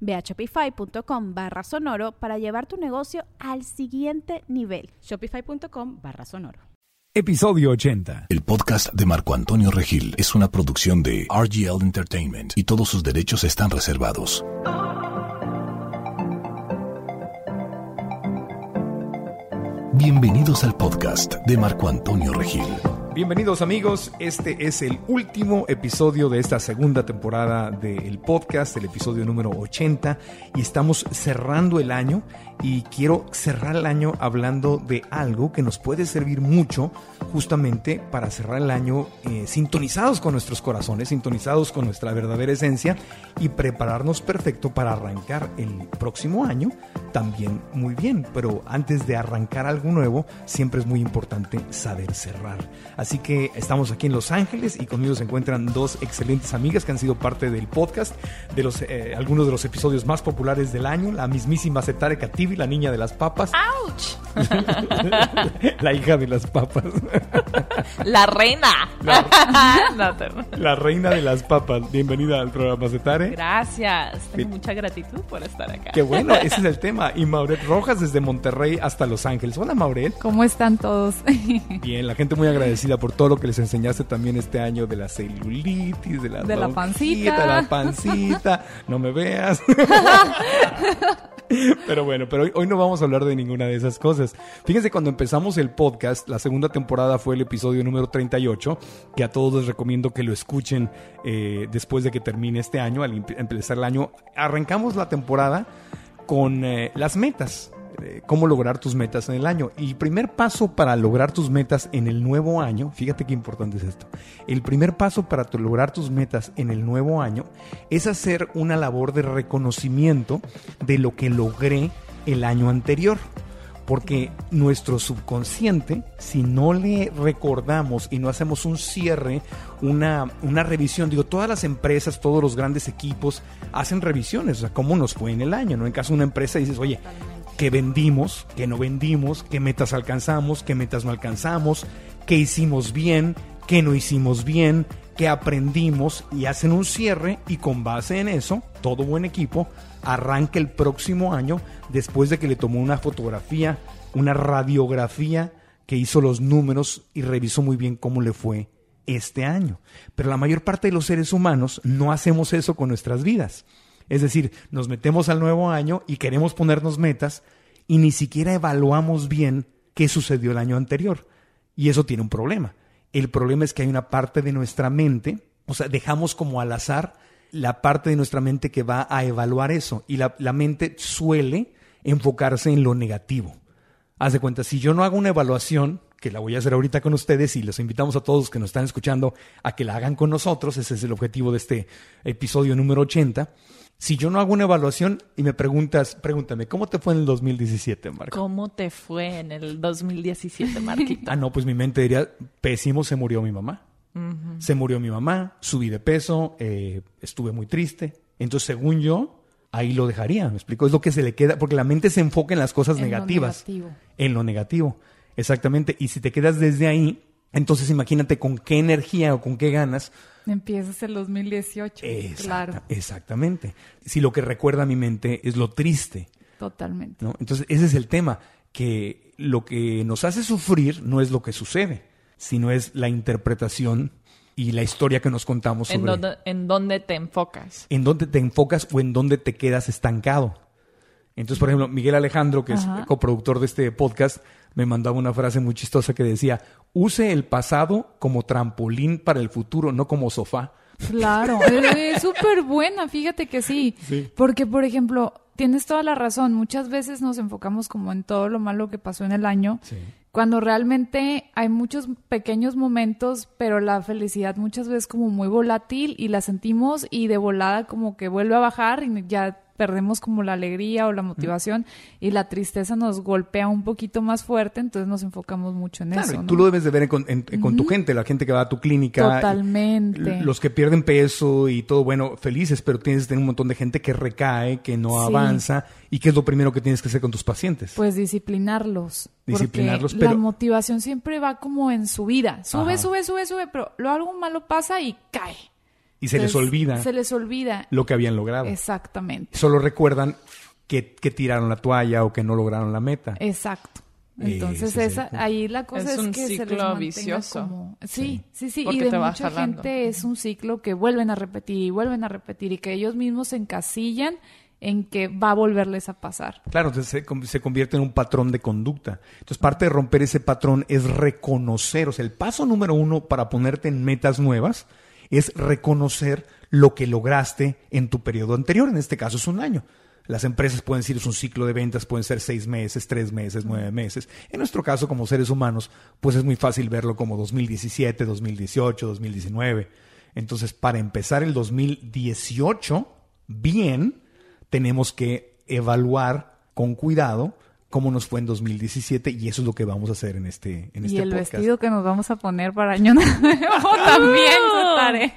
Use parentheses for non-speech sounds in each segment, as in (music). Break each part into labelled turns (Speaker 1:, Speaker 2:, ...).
Speaker 1: Ve a shopify.com barra sonoro para llevar tu negocio al siguiente nivel.
Speaker 2: Shopify.com barra sonoro.
Speaker 3: Episodio 80.
Speaker 4: El podcast de Marco Antonio Regil es una producción de RGL Entertainment y todos sus derechos están reservados. Bienvenidos al podcast de Marco Antonio Regil.
Speaker 3: Bienvenidos amigos, este es el último episodio de esta segunda temporada del podcast, el episodio número 80, y estamos cerrando el año y quiero cerrar el año hablando de algo que nos puede servir mucho justamente para cerrar el año eh, sintonizados con nuestros corazones, sintonizados con nuestra verdadera esencia y prepararnos perfecto para arrancar el próximo año también muy bien. Pero antes de arrancar algo nuevo, siempre es muy importante saber cerrar. Que estamos aquí en Los Ángeles y conmigo se encuentran dos excelentes amigas que han sido parte del podcast, de los, eh, algunos de los episodios más populares del año, la mismísima Setare Kativi, la niña de las papas.
Speaker 5: ¡Auch! (laughs)
Speaker 3: la hija de las papas. (laughs)
Speaker 5: La reina. (laughs)
Speaker 3: La, reina de las papas. Bienvenida al programa Setare.
Speaker 5: Gracias. Tengo mucha gratitud por estar acá.
Speaker 3: Qué bueno, ese es el tema. Y Mauret Rojas desde Monterrey hasta Los Ángeles. Hola Mauret.
Speaker 6: ¿Cómo están todos?
Speaker 3: Bien, la gente muy agradecida por todo lo que les enseñaste también este año de la celulitis, de la,
Speaker 6: De la pancita.
Speaker 3: la pancita. No me veas. (laughs) Pero bueno, pero hoy, hoy no vamos a hablar de ninguna de esas cosas. Fíjense, cuando empezamos el podcast, la segunda temporada fue el episodio número 38, que a todos les recomiendo que lo escuchen eh, después de que termine este año, al empe- empezar el año. Arrancamos la temporada con eh, las metas, eh, cómo lograr tus metas en el año. Y primer paso para lograr tus metas en el nuevo año, fíjate qué importante es esto. El primer paso para lograr tus metas en el nuevo año es hacer una labor de reconocimiento de lo que logré el año anterior. Porque nuestro subconsciente, si no le recordamos y no hacemos un cierre, una, una revisión, digo, todas las empresas, todos los grandes equipos hacen revisiones, o sea, cómo nos fue en el año, ¿no? En caso de una empresa dices, oye, ¿qué vendimos? ¿Qué no vendimos? ¿Qué metas alcanzamos? ¿Qué metas no alcanzamos? ¿Qué hicimos bien? ¿Qué no hicimos bien? ¿Qué aprendimos? Y hacen un cierre y con base en eso, todo buen equipo arranca el próximo año después de que le tomó una fotografía, una radiografía que hizo los números y revisó muy bien cómo le fue este año. Pero la mayor parte de los seres humanos no hacemos eso con nuestras vidas. Es decir, nos metemos al nuevo año y queremos ponernos metas y ni siquiera evaluamos bien qué sucedió el año anterior. Y eso tiene un problema. El problema es que hay una parte de nuestra mente, o sea, dejamos como al azar la parte de nuestra mente que va a evaluar eso. Y la, la mente suele enfocarse en lo negativo. Haz de cuenta, si yo no hago una evaluación, que la voy a hacer ahorita con ustedes y los invitamos a todos que nos están escuchando a que la hagan con nosotros, ese es el objetivo de este episodio número 80. Si yo no hago una evaluación y me preguntas, pregúntame, ¿cómo te fue en el 2017, Marco?
Speaker 5: ¿Cómo te fue en el 2017, Marquito?
Speaker 3: Ah, no, pues mi mente diría, pésimo, se murió mi mamá. Se murió mi mamá, subí de peso, eh, estuve muy triste. Entonces, según yo, ahí lo dejaría. ¿Me explico? Es lo que se le queda, porque la mente se enfoca en las cosas
Speaker 6: En lo
Speaker 3: negativas.
Speaker 6: negativo.
Speaker 3: En lo negativo. Exactamente. Y si te quedas desde ahí, entonces imagínate con qué energía o con qué ganas.
Speaker 6: Empiezas el 2018.
Speaker 3: Exacta-
Speaker 6: Claro,
Speaker 3: Exactamente. Si lo que recuerda a mi mente es lo triste.
Speaker 6: totalmente.
Speaker 3: ¿no? Entonces, ese es el tema, que lo que nos hace sufrir no es lo que sucede, sino es la interpretación y la historia que nos contamos
Speaker 5: ¿En
Speaker 3: sobre
Speaker 5: dónde, ¿En dónde te enfocas?
Speaker 3: en dónde te enfocas o en dónde te quedas estancado. Entonces, por ejemplo, Miguel Alejandro, que
Speaker 6: Ajá.
Speaker 3: es coproductor de este podcast, me mandaba una frase muy chistosa que decía, use el pasado como trampolín para el futuro, no como sofá.
Speaker 6: Claro, (laughs) es súper buena, fíjate que sí.
Speaker 3: Sí.
Speaker 6: Porque, por ejemplo, tienes toda la razón. Muchas veces nos enfocamos como en todo lo malo que pasó en el año, cuando realmente hay muchos pequeños momentos, pero la felicidad muchas veces como muy volátil y la sentimos y de volada como que vuelve a bajar y ya perdemos como la alegría o la motivación y la tristeza nos golpea un poquito más fuerte, entonces nos enfocamos mucho en
Speaker 3: Claro,
Speaker 6: eso.
Speaker 3: y
Speaker 6: ¿no?
Speaker 3: tú lo debes de ver en- con, en- con tu gente, la gente que va a tu clínica.
Speaker 6: Totalmente.
Speaker 3: Los que pierden peso y todo, bueno, felices, pero tienes que tener un montón de gente que recae, que no
Speaker 6: Sí.
Speaker 3: avanza. ¿Y qué es lo primero que tienes que hacer con tus pacientes?
Speaker 6: Pues disciplinarlos. porque
Speaker 3: Disciplinarlos,
Speaker 6: La
Speaker 3: pero-
Speaker 6: motivación siempre va como en subida. Sube,
Speaker 3: Ajá.
Speaker 6: sube, sube, sube, pero lo algo malo pasa y cae.
Speaker 3: Y se les
Speaker 6: Entonces,
Speaker 3: olvida
Speaker 6: Se les olvida.
Speaker 3: lo que habían logrado.
Speaker 6: Exactamente.
Speaker 3: Solo recuerdan que, que tiraron la toalla o que no lograron la meta.
Speaker 6: Exacto. Entonces,
Speaker 3: Ese es el
Speaker 6: esa, ahí la cosa
Speaker 5: Es
Speaker 6: es,
Speaker 5: un
Speaker 6: que se les
Speaker 5: vicioso.
Speaker 6: como... Sí, sí, sí.
Speaker 5: Porque
Speaker 6: y de
Speaker 5: te
Speaker 6: mucha
Speaker 5: jalando.
Speaker 6: gente es un ciclo que vuelven a repetir y vuelven a repetir y que ellos mismos se encasillan en que va a volverles a pasar.
Speaker 3: Claro, entonces se, se convierte en un patrón de conducta. Entonces, parte de romper ese patrón es reconocer. O sea, el paso número uno para ponerte en metas nuevas es reconocer lo que lograste en tu periodo anterior. En este caso es un año. Las empresas pueden decir es un ciclo de ventas, pueden ser seis meses, tres meses, nueve meses. En nuestro caso, como seres humanos, pues es muy fácil verlo como 2017, 2018, 2019. Entonces, para empezar el 2018 bien, tenemos que evaluar con cuidado cómo nos fue en 2017 y eso es lo que vamos a hacer en este, en
Speaker 6: y
Speaker 3: este
Speaker 6: el
Speaker 3: podcast.
Speaker 6: vestido que nos vamos a poner para año nuevo (laughs) también se estaré.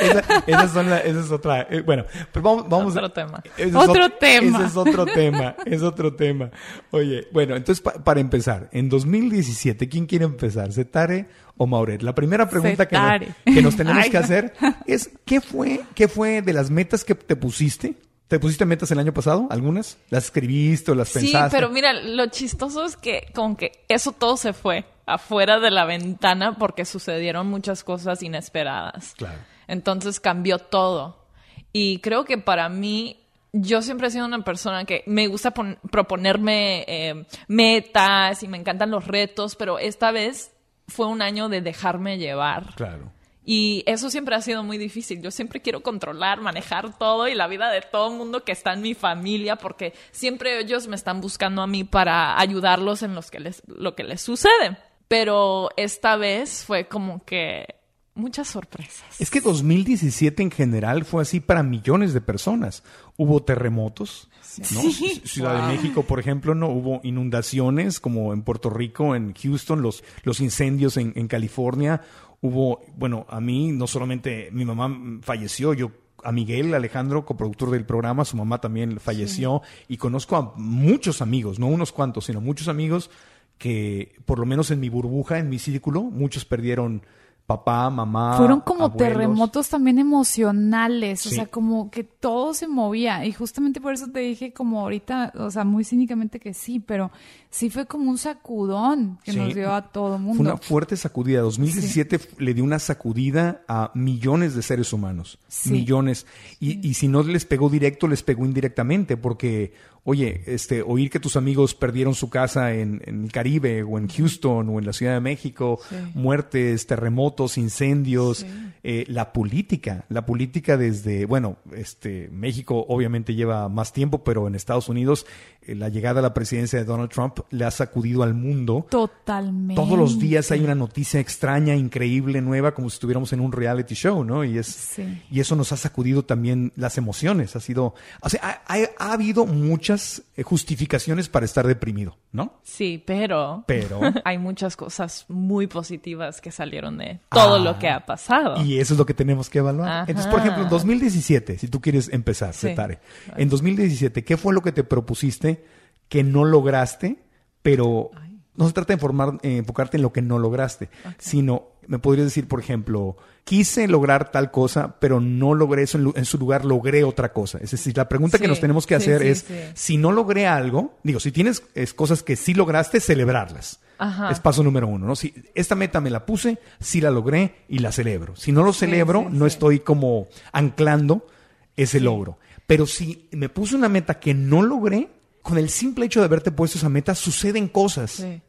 Speaker 3: Esa, esa son la- esa es otra. eh, bueno, pero vamos, vamos
Speaker 5: Otro tema.
Speaker 3: ese es
Speaker 6: Otro
Speaker 3: ot-
Speaker 6: tema.
Speaker 3: Ese es otro tema. Es otro tema. Oye, bueno, entonces pa- para empezar, en 2017, ¿quién quiere empezar? ¿Setare o Mauret? La primera pregunta que nos, que nos tenemos (laughs)
Speaker 6: Ay,
Speaker 3: que hacer es ¿qué fue, ¿qué fue de las metas que te pusiste? ¿Te pusiste metas el año pasado? ¿Algunas? ¿Las escribiste o las
Speaker 5: Sí,
Speaker 3: pensaste?
Speaker 5: pero mira, lo chistoso es que como que eso todo se fue afuera de la ventana porque sucedieron muchas cosas inesperadas.
Speaker 3: Claro.
Speaker 5: Entonces cambió todo. Y creo que para mí, yo siempre he sido una persona que me gusta pon- proponerme eh, metas y me encantan los retos, pero esta vez fue un año de dejarme llevar.
Speaker 3: Claro.
Speaker 5: Y eso siempre ha sido muy difícil. Yo siempre quiero controlar, manejar todo y la vida de todo el mundo que está en mi familia, porque siempre ellos me están buscando a mí para ayudarlos en los que les, lo que les sucede. Pero esta vez fue como que muchas sorpresas.
Speaker 3: Es que 2017 en general fue así para millones de personas. Hubo terremotos, ¿no? C- Ciudad de México, por ejemplo, no hubo inundaciones como en Puerto Rico, en Houston, los, los incendios en, en California. Hubo, bueno, a mí no solamente mi mamá falleció, yo a Miguel Alejandro, coproductor del programa, su mamá también falleció y conozco a muchos amigos, no unos cuantos, sino muchos amigos que por lo menos en mi burbuja, en mi círculo, muchos perdieron papá, mamá.
Speaker 6: Fueron como
Speaker 3: abuelos.
Speaker 6: terremotos también emocionales, o sea, como que todo se movía. Y justamente por eso te dije como ahorita, o sea, muy cínicamente que sí, pero sí fue como un sacudón que
Speaker 3: Sí.
Speaker 6: nos dio a todo
Speaker 3: Fue
Speaker 6: mundo.
Speaker 3: una fuerte sacudida. 2017 f- le dio una sacudida a millones de seres humanos.
Speaker 6: Sí.
Speaker 3: Millones. Y, y si no les pegó directo, les pegó indirectamente. Porque, oye, este, oír que tus amigos perdieron su casa en, en el Caribe o en Houston o en la Ciudad de México, muertes, terremotos, incendios, eh, la política. La política desde, bueno, este, México obviamente lleva más tiempo, pero en Estados Unidos la llegada a la presidencia de Donald Trump le ha sacudido al mundo.
Speaker 6: Totalmente.
Speaker 3: Todos los días hay una noticia extraña, increíble, nueva, como si estuviéramos en un reality show, ¿no? Y es
Speaker 6: Sí.
Speaker 3: y eso nos ha sacudido también las emociones. Ha sido, o sea, ha, ha- ha habido muchas eh, justificaciones para estar deprimido, ¿no?
Speaker 5: Sí, pero,
Speaker 3: Pero- (laughs)
Speaker 5: hay muchas cosas muy positivas que salieron de todo
Speaker 3: Ah,
Speaker 5: lo que ha pasado.
Speaker 3: Y eso es lo que tenemos que evaluar.
Speaker 5: Ajá.
Speaker 3: Entonces, por ejemplo, en 2017, si tú quieres empezar,
Speaker 5: Sí.
Speaker 3: Setare, en 2017, ¿qué fue lo que te propusiste que no lograste, pero no se trata de eh, enfocarte en lo que no lograste, sino me podrías decir, por ejemplo, quise lograr tal cosa, pero no logré eso, en, su lugar logré otra cosa. Es decir, la pregunta que nos tenemos que
Speaker 5: sí,
Speaker 3: hacer
Speaker 5: sí,
Speaker 3: es, si no logré algo, digo, si tienes es, cosas que sí lograste, celebrarlas.
Speaker 5: Ajá.
Speaker 3: Es paso número uno, ¿no? Si esta meta me la puse, sí la logré y la celebro. Si no lo celebro, no estoy como anclando ese logro. Pero si me puse una meta que no logré, con el simple hecho de haberte puesto esa meta, suceden cosas
Speaker 5: Sí.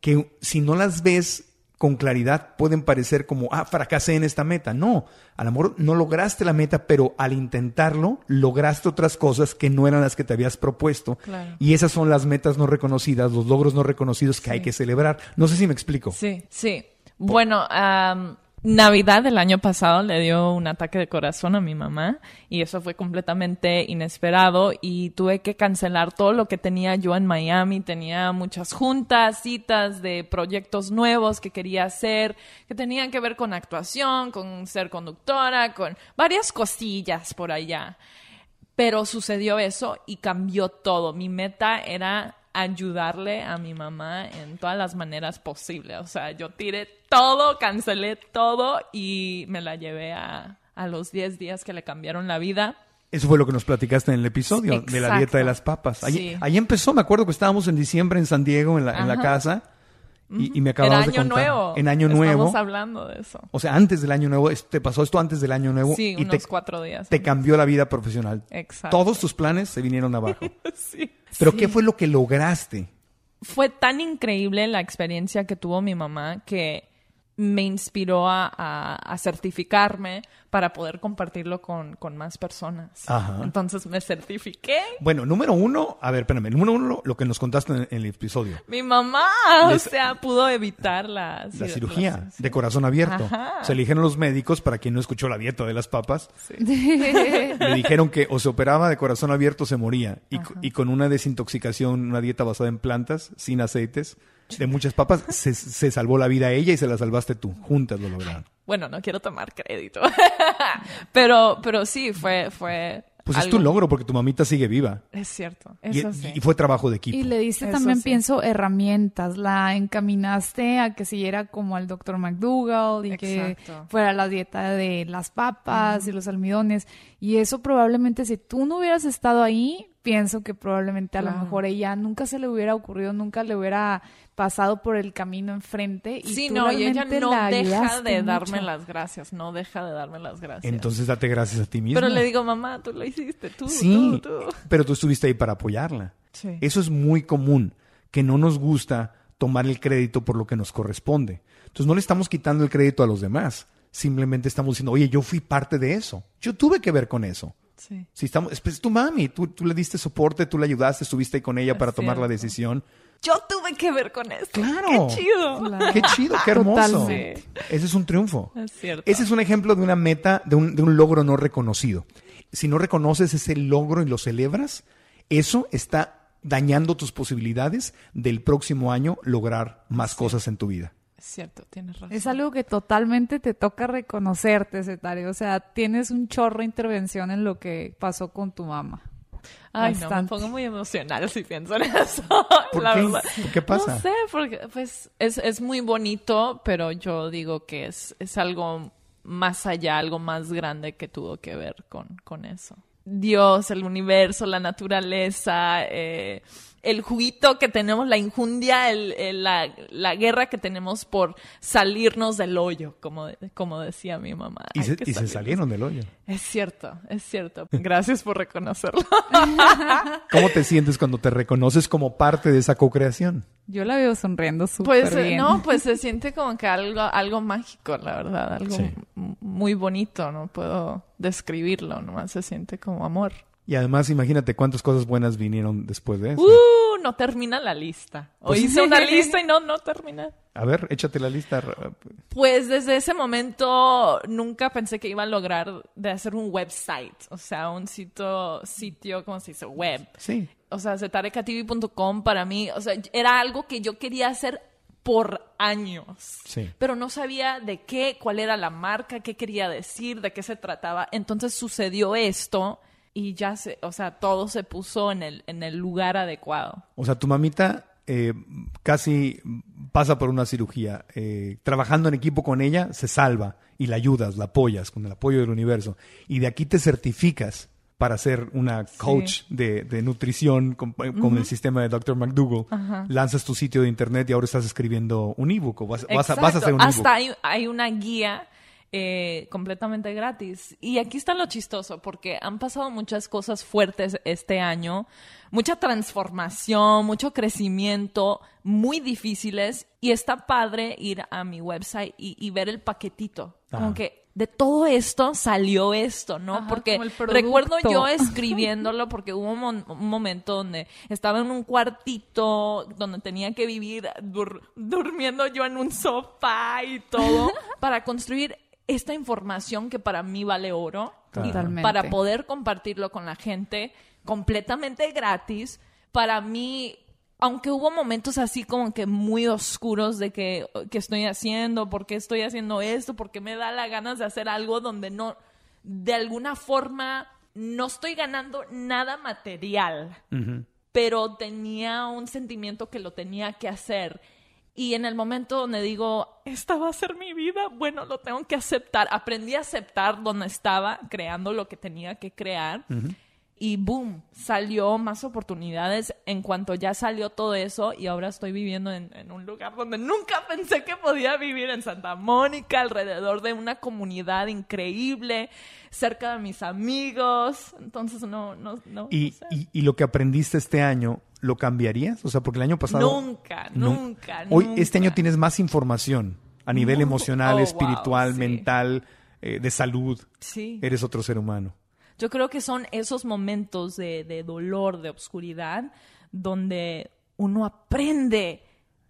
Speaker 3: que si no las ves con claridad pueden parecer como, ah, fracasé en esta meta. No, a lo mejor no lograste la meta, pero al intentarlo lograste otras cosas que no eran las que te habías propuesto.
Speaker 5: Claro.
Speaker 3: Y esas son las metas no reconocidas, los logros no reconocidos que hay que celebrar. No sé si me explico.
Speaker 5: Sí, sí. Bueno, am, Navidad del año pasado le dio un ataque de corazón a mi mamá y eso fue completamente inesperado y tuve que cancelar todo lo que tenía yo en Miami. Tenía muchas juntas, citas de proyectos nuevos que quería hacer, que tenían que ver con actuación, con ser conductora, con varias cosillas por allá. Pero sucedió eso y cambió todo. Mi meta era ayudarle a mi mamá en todas las maneras posibles. O sea, yo tiré todo, cancelé todo y me la llevé a, a los 10 días que le cambiaron la vida.
Speaker 3: Eso fue lo que nos platicaste en el episodio de la dieta de las papas. Ahí,
Speaker 5: Sí.
Speaker 3: ahí empezó, me acuerdo que estábamos en diciembre en San Diego, en la, en la casa, y, y me acababas de
Speaker 5: año
Speaker 3: contar.
Speaker 5: nuevo.
Speaker 3: En año nuevo.
Speaker 5: Estamos hablando de eso.
Speaker 3: O sea, antes del año nuevo, te pasó esto antes del año nuevo
Speaker 5: Sí,
Speaker 3: y te,
Speaker 5: unos cuatro días.
Speaker 3: te cambió la vida profesional.
Speaker 5: Exacto.
Speaker 3: Todos tus planes se vinieron abajo. (laughs)
Speaker 5: Sí.
Speaker 3: Pero ¿qué fue lo que lograste?
Speaker 5: fue tan increíble la experiencia que tuvo mi mamá que me inspiró a, a- a certificarme para poder compartirlo con, con más personas.
Speaker 3: Ajá.
Speaker 5: Entonces me certifiqué.
Speaker 3: Bueno, número uno, a ver, espérame, número uno, lo que nos contaste en, en el episodio.
Speaker 5: Mi mamá,
Speaker 3: Les-
Speaker 5: o sea, pudo evitar la,
Speaker 3: La cirugía de corazón abierto.
Speaker 5: Ajá.
Speaker 3: Se le dijeron los médicos, para quien no escuchó la dieta de las papas, (laughs) le dijeron que o se operaba de corazón abierto o se moría. Y con una desintoxicación, una dieta basada en plantas, sin aceites, de muchas papas, (laughs) se, se salvó la vida a ella y se la salvaste tú. Juntas lo lograron.
Speaker 5: Bueno, no quiero tomar crédito. (laughs) pero, pero sí, fue, fue.
Speaker 3: Pues es tu logro porque tu mamita sigue viva.
Speaker 5: Es cierto.
Speaker 3: Y,
Speaker 5: Eso sí.
Speaker 3: y fue trabajo de equipo.
Speaker 6: Y le diste
Speaker 5: Eso
Speaker 6: también,
Speaker 5: sí.
Speaker 6: pienso, herramientas. La encaminaste a que siguiera como al doctor McDougall y que fuera la dieta de las papas y los almidones. Y eso probablemente, si tú no hubieras estado ahí, pienso que probablemente a lo mejor ella nunca se le hubiera ocurrido, nunca le hubiera pasado por el camino enfrente. Y
Speaker 5: Sí,
Speaker 6: tú
Speaker 5: no, y ella
Speaker 6: realmente
Speaker 5: no deja de darme
Speaker 6: mucho.
Speaker 5: las gracias, no deja de darme las gracias.
Speaker 3: Entonces date gracias a ti mismo.
Speaker 5: Pero le digo, mamá, tú lo hiciste, tú,
Speaker 3: Sí,
Speaker 5: tú, tú.
Speaker 3: pero tú estuviste ahí para apoyarla.
Speaker 5: Sí.
Speaker 3: Eso es muy común, que no nos gusta tomar el crédito por lo que nos corresponde. Entonces no le estamos quitando el crédito a los demás. Simplemente estamos diciendo, oye, yo fui parte de eso. Yo tuve que ver con eso.
Speaker 5: Sí.
Speaker 3: Si estamos, es, pues, tu mami, tú, tú le diste soporte, tú le ayudaste, estuviste ahí con ella
Speaker 5: Es
Speaker 3: para tomar la decisión.
Speaker 5: Yo tuve que ver con esto.
Speaker 3: Claro.
Speaker 5: Qué chido.
Speaker 3: Qué chido, qué hermoso.
Speaker 6: Totalmente.
Speaker 3: Ese es un triunfo.
Speaker 5: Es cierto.
Speaker 3: Ese es un ejemplo de una meta, de un, de un logro no reconocido. Si no reconoces ese logro y lo celebras, eso está dañando tus posibilidades del próximo año lograr más cosas en tu vida.
Speaker 5: Es cierto, tienes razón.
Speaker 6: Es algo que totalmente te toca reconocerte, Cetario. O sea, tienes un chorro de intervención en lo que pasó con tu mamá.
Speaker 5: Ay, no, me
Speaker 6: Bastante.
Speaker 5: pongo muy emocional si pienso en eso. (laughs)
Speaker 3: ¿Por
Speaker 5: la
Speaker 3: qué?
Speaker 5: verdad.
Speaker 3: ¿Por qué pasa?
Speaker 5: No sé, porque pues es, es muy bonito, pero yo digo que es, es algo más allá, algo más grande que tuvo que ver con, con eso. Dios, el universo, la naturaleza, eh, el juguito que tenemos, la injundia, el- el- la, la guerra que tenemos por salirnos del hoyo, como, como decía mi mamá.
Speaker 3: Y, se, y salieron del hoyo.
Speaker 5: Es cierto, es cierto. Gracias por reconocerlo. (laughs)
Speaker 3: ¿Cómo te sientes cuando te reconoces como parte de esa co-creación?
Speaker 6: Yo la veo sonriendo súper
Speaker 5: Pues eh,
Speaker 6: bien.
Speaker 5: no, pues se siente como que algo, algo mágico, la verdad, algo
Speaker 3: Sí.
Speaker 5: muy bonito, no puedo describirlo, nomás se siente como amor.
Speaker 3: Y además, imagínate cuántas cosas buenas vinieron después de eso.
Speaker 5: Uh, no termina la lista. O
Speaker 3: Pues-
Speaker 5: hice una lista y no, no termina.
Speaker 3: A ver, échate la lista.
Speaker 5: Pues desde ese momento nunca pensé que iba a lograr de hacer un website, o sea, un sitio, sitio, ¿cómo se dice? Web.
Speaker 3: Sí.
Speaker 5: O sea, zetarecatv.com para mí, o sea, era algo que yo quería hacer por años.
Speaker 3: Sí.
Speaker 5: Pero no sabía de qué, cuál era la marca, qué quería decir, de qué se trataba. Entonces sucedió esto y ya se, o sea, todo se puso en el, en el lugar adecuado.
Speaker 3: O sea, tu mamita eh, casi pasa por una cirugía. Eh, trabajando en equipo con ella, se salva y la ayudas, la apoyas con el apoyo del universo. Y de aquí te certificas para ser una coach de, de nutrición con, con el sistema de Dr. McDougall. Lanzas tu sitio de internet y ahora estás escribiendo un ebook o vas, vas a, vas a hacer un
Speaker 5: Hasta
Speaker 3: ebook.
Speaker 5: hay, hay una guía eh, completamente gratis. Y aquí está lo chistoso, porque han pasado muchas cosas fuertes este año, mucha transformación, mucho crecimiento, muy difíciles, y está padre ir a mi website y, y ver el paquetito. Como
Speaker 3: Ajá.
Speaker 5: que de todo esto salió esto, ¿no?
Speaker 6: Ajá,
Speaker 5: porque recuerdo yo (laughs) escribiéndolo porque hubo un, mon- un momento donde estaba en un cuartito donde tenía que vivir dur- durmiendo yo en un sofá y todo (laughs) para construir esta información que para mí vale oro y para poder compartirlo con la gente completamente gratis. Para mí, aunque hubo momentos así como que muy oscuros de que, que estoy haciendo, por qué estoy haciendo esto, porque me da la ganas de hacer algo donde no, de alguna forma, no estoy ganando nada material, pero tenía un sentimiento que lo tenía que hacer. Y en el momento donde digo, esta va a ser mi vida, bueno, lo tengo que aceptar. Aprendí a aceptar donde estaba creando lo que tenía que crear. Y boom, salió más oportunidades en cuanto ya salió todo eso y ahora estoy viviendo en, en un lugar donde nunca pensé que podía vivir en Santa Mónica, alrededor de una comunidad increíble, cerca de mis amigos. Entonces no, no, no.
Speaker 3: Y,
Speaker 5: no sé.
Speaker 3: y- y lo que aprendiste este año, ¿lo cambiarías? O sea, porque el año pasado...
Speaker 5: Nunca,
Speaker 3: Nu-
Speaker 5: nunca,
Speaker 3: Hoy,
Speaker 5: nunca.
Speaker 3: este año tienes más información a nivel (laughs) emocional,
Speaker 5: oh, wow,
Speaker 3: espiritual,
Speaker 5: sí.
Speaker 3: mental, eh, de salud.
Speaker 5: Sí.
Speaker 3: Eres otro ser humano.
Speaker 5: Yo creo que son esos momentos de, de dolor, de obscuridad, donde uno aprende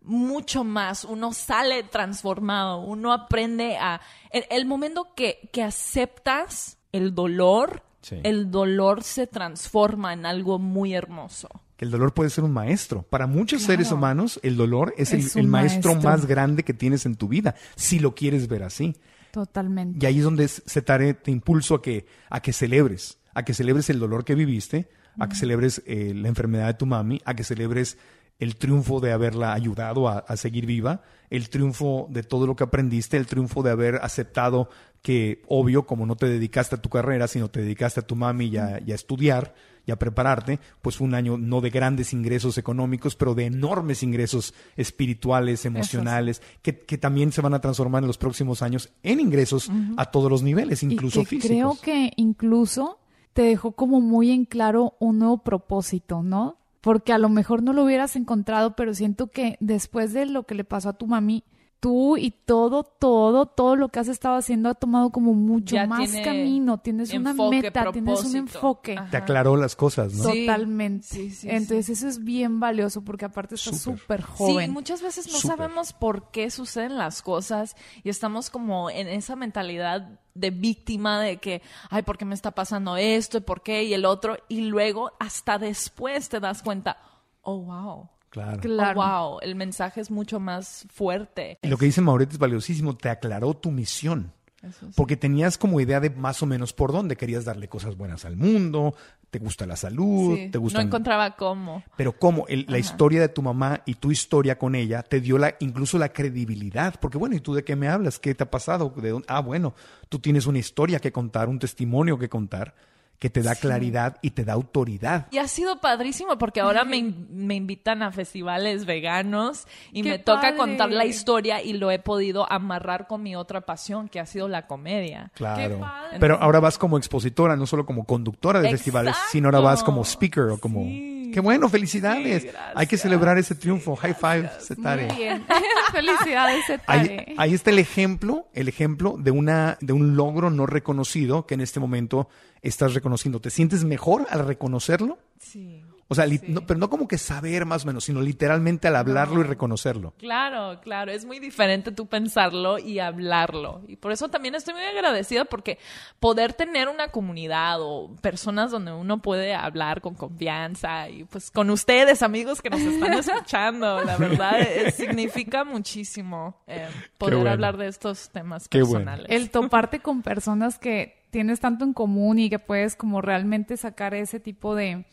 Speaker 5: mucho más, uno sale transformado, uno aprende a... El, el momento que, que aceptas el dolor,
Speaker 3: Sí.
Speaker 5: el dolor se transforma en algo muy hermoso.
Speaker 3: Que el dolor puede ser un maestro. Para muchos
Speaker 5: Claro.
Speaker 3: seres humanos, el dolor es,
Speaker 6: Es
Speaker 3: el, el maestro. más grande que tienes en tu vida, si lo quieres ver así.
Speaker 6: Totalmente.
Speaker 3: Y ahí es donde se te, te impulso a que, a que celebres, a que celebres el dolor que viviste, a que celebres eh, la enfermedad de tu mami, a que celebres el triunfo de haberla ayudado a, a seguir viva, el triunfo de todo lo que aprendiste, el triunfo de haber aceptado que, obvio, como no te dedicaste a tu carrera, sino te dedicaste a tu mami y a, y a estudiar y a prepararte, pues fue un año no de grandes ingresos económicos, pero de enormes ingresos espirituales, emocionales, que, que también se van a transformar en los próximos años en ingresos a todos los niveles, incluso
Speaker 6: y que
Speaker 3: físicos.
Speaker 6: creo que incluso te dejó como muy en claro un nuevo propósito, ¿no? Porque a lo mejor no lo hubieras encontrado, pero siento que después de lo que le pasó a tu mami, tú y todo, todo, todo lo que has estado haciendo ha tomado como mucho
Speaker 5: Ya
Speaker 6: más
Speaker 5: tiene
Speaker 6: camino, tienes una
Speaker 5: enfoque,
Speaker 6: meta, tienes un
Speaker 5: propósito.
Speaker 6: enfoque.
Speaker 5: Ajá.
Speaker 3: Te aclaró las cosas, ¿no?
Speaker 5: Sí.
Speaker 6: Totalmente.
Speaker 5: Sí, sí,
Speaker 6: Entonces eso es bien valioso porque aparte estás
Speaker 3: Súper.
Speaker 6: súper
Speaker 5: Sí,
Speaker 6: joven.
Speaker 5: muchas veces no sabemos por qué suceden las cosas y estamos como en esa mentalidad de víctima de que, ay, ¿por qué me está pasando esto? ¿Y por qué? Y el otro. Y luego, hasta después te das cuenta, oh, wow.
Speaker 3: Claro.
Speaker 6: Claro.
Speaker 5: Oh, wow, el mensaje es mucho más fuerte.
Speaker 3: Y lo que dice Mauricio es valiosísimo, te aclaró tu misión.
Speaker 5: Eso sí.
Speaker 3: Porque tenías como idea de más o menos por dónde querías darle cosas buenas al mundo, te gusta la salud,
Speaker 5: Sí,
Speaker 3: te gusta...
Speaker 5: No encontraba cómo.
Speaker 3: Pero cómo El- la historia de tu mamá y tu historia con ella te dio la, incluso la credibilidad. Porque bueno, ¿y tú de qué me hablas? ¿Qué te ha pasado? ¿De dónde? Ah, bueno, tú tienes una historia que contar, un testimonio que contar, que te da claridad y te da autoridad.
Speaker 5: Y ha sido padrísimo porque ahora me, me invitan a festivales veganos y
Speaker 6: ¡Qué
Speaker 5: me toca
Speaker 6: padre!
Speaker 5: contar la historia y lo he podido amarrar con mi otra pasión que ha sido la comedia.
Speaker 3: Claro.
Speaker 6: padre!
Speaker 3: Pero ahora vas como expositora, no solo como conductora de
Speaker 5: Exacto.
Speaker 3: festivales, sino ahora vas como speaker o como...
Speaker 5: Sí.
Speaker 3: ¡Qué bueno! ¡Felicidades!
Speaker 5: Sí.
Speaker 3: Hay que celebrar ese triunfo. High five, Setare.
Speaker 6: Muy bien. (laughs) Felicidades,
Speaker 3: Ahí,
Speaker 6: Setare.
Speaker 3: ahí está el ejemplo, el ejemplo de una de un logro no reconocido que en este momento estás reconociendo. ¿Te sientes mejor al reconocerlo?
Speaker 5: Sí.
Speaker 3: O sea,
Speaker 5: Sí.
Speaker 3: no- pero no como que saber más o menos, sino literalmente al hablarlo y reconocerlo.
Speaker 5: Claro, claro, es muy diferente tú pensarlo y hablarlo. Y por eso también estoy muy agradecida porque poder tener una comunidad o personas donde uno puede hablar con confianza y pues con ustedes, amigos que nos están (laughs) escuchando, la verdad eh, significa muchísimo eh, poder
Speaker 3: bueno.
Speaker 5: hablar de estos temas
Speaker 3: Qué bueno.
Speaker 5: personales.
Speaker 6: El toparte con personas que tienes tanto en común y que puedes como realmente sacar ese tipo de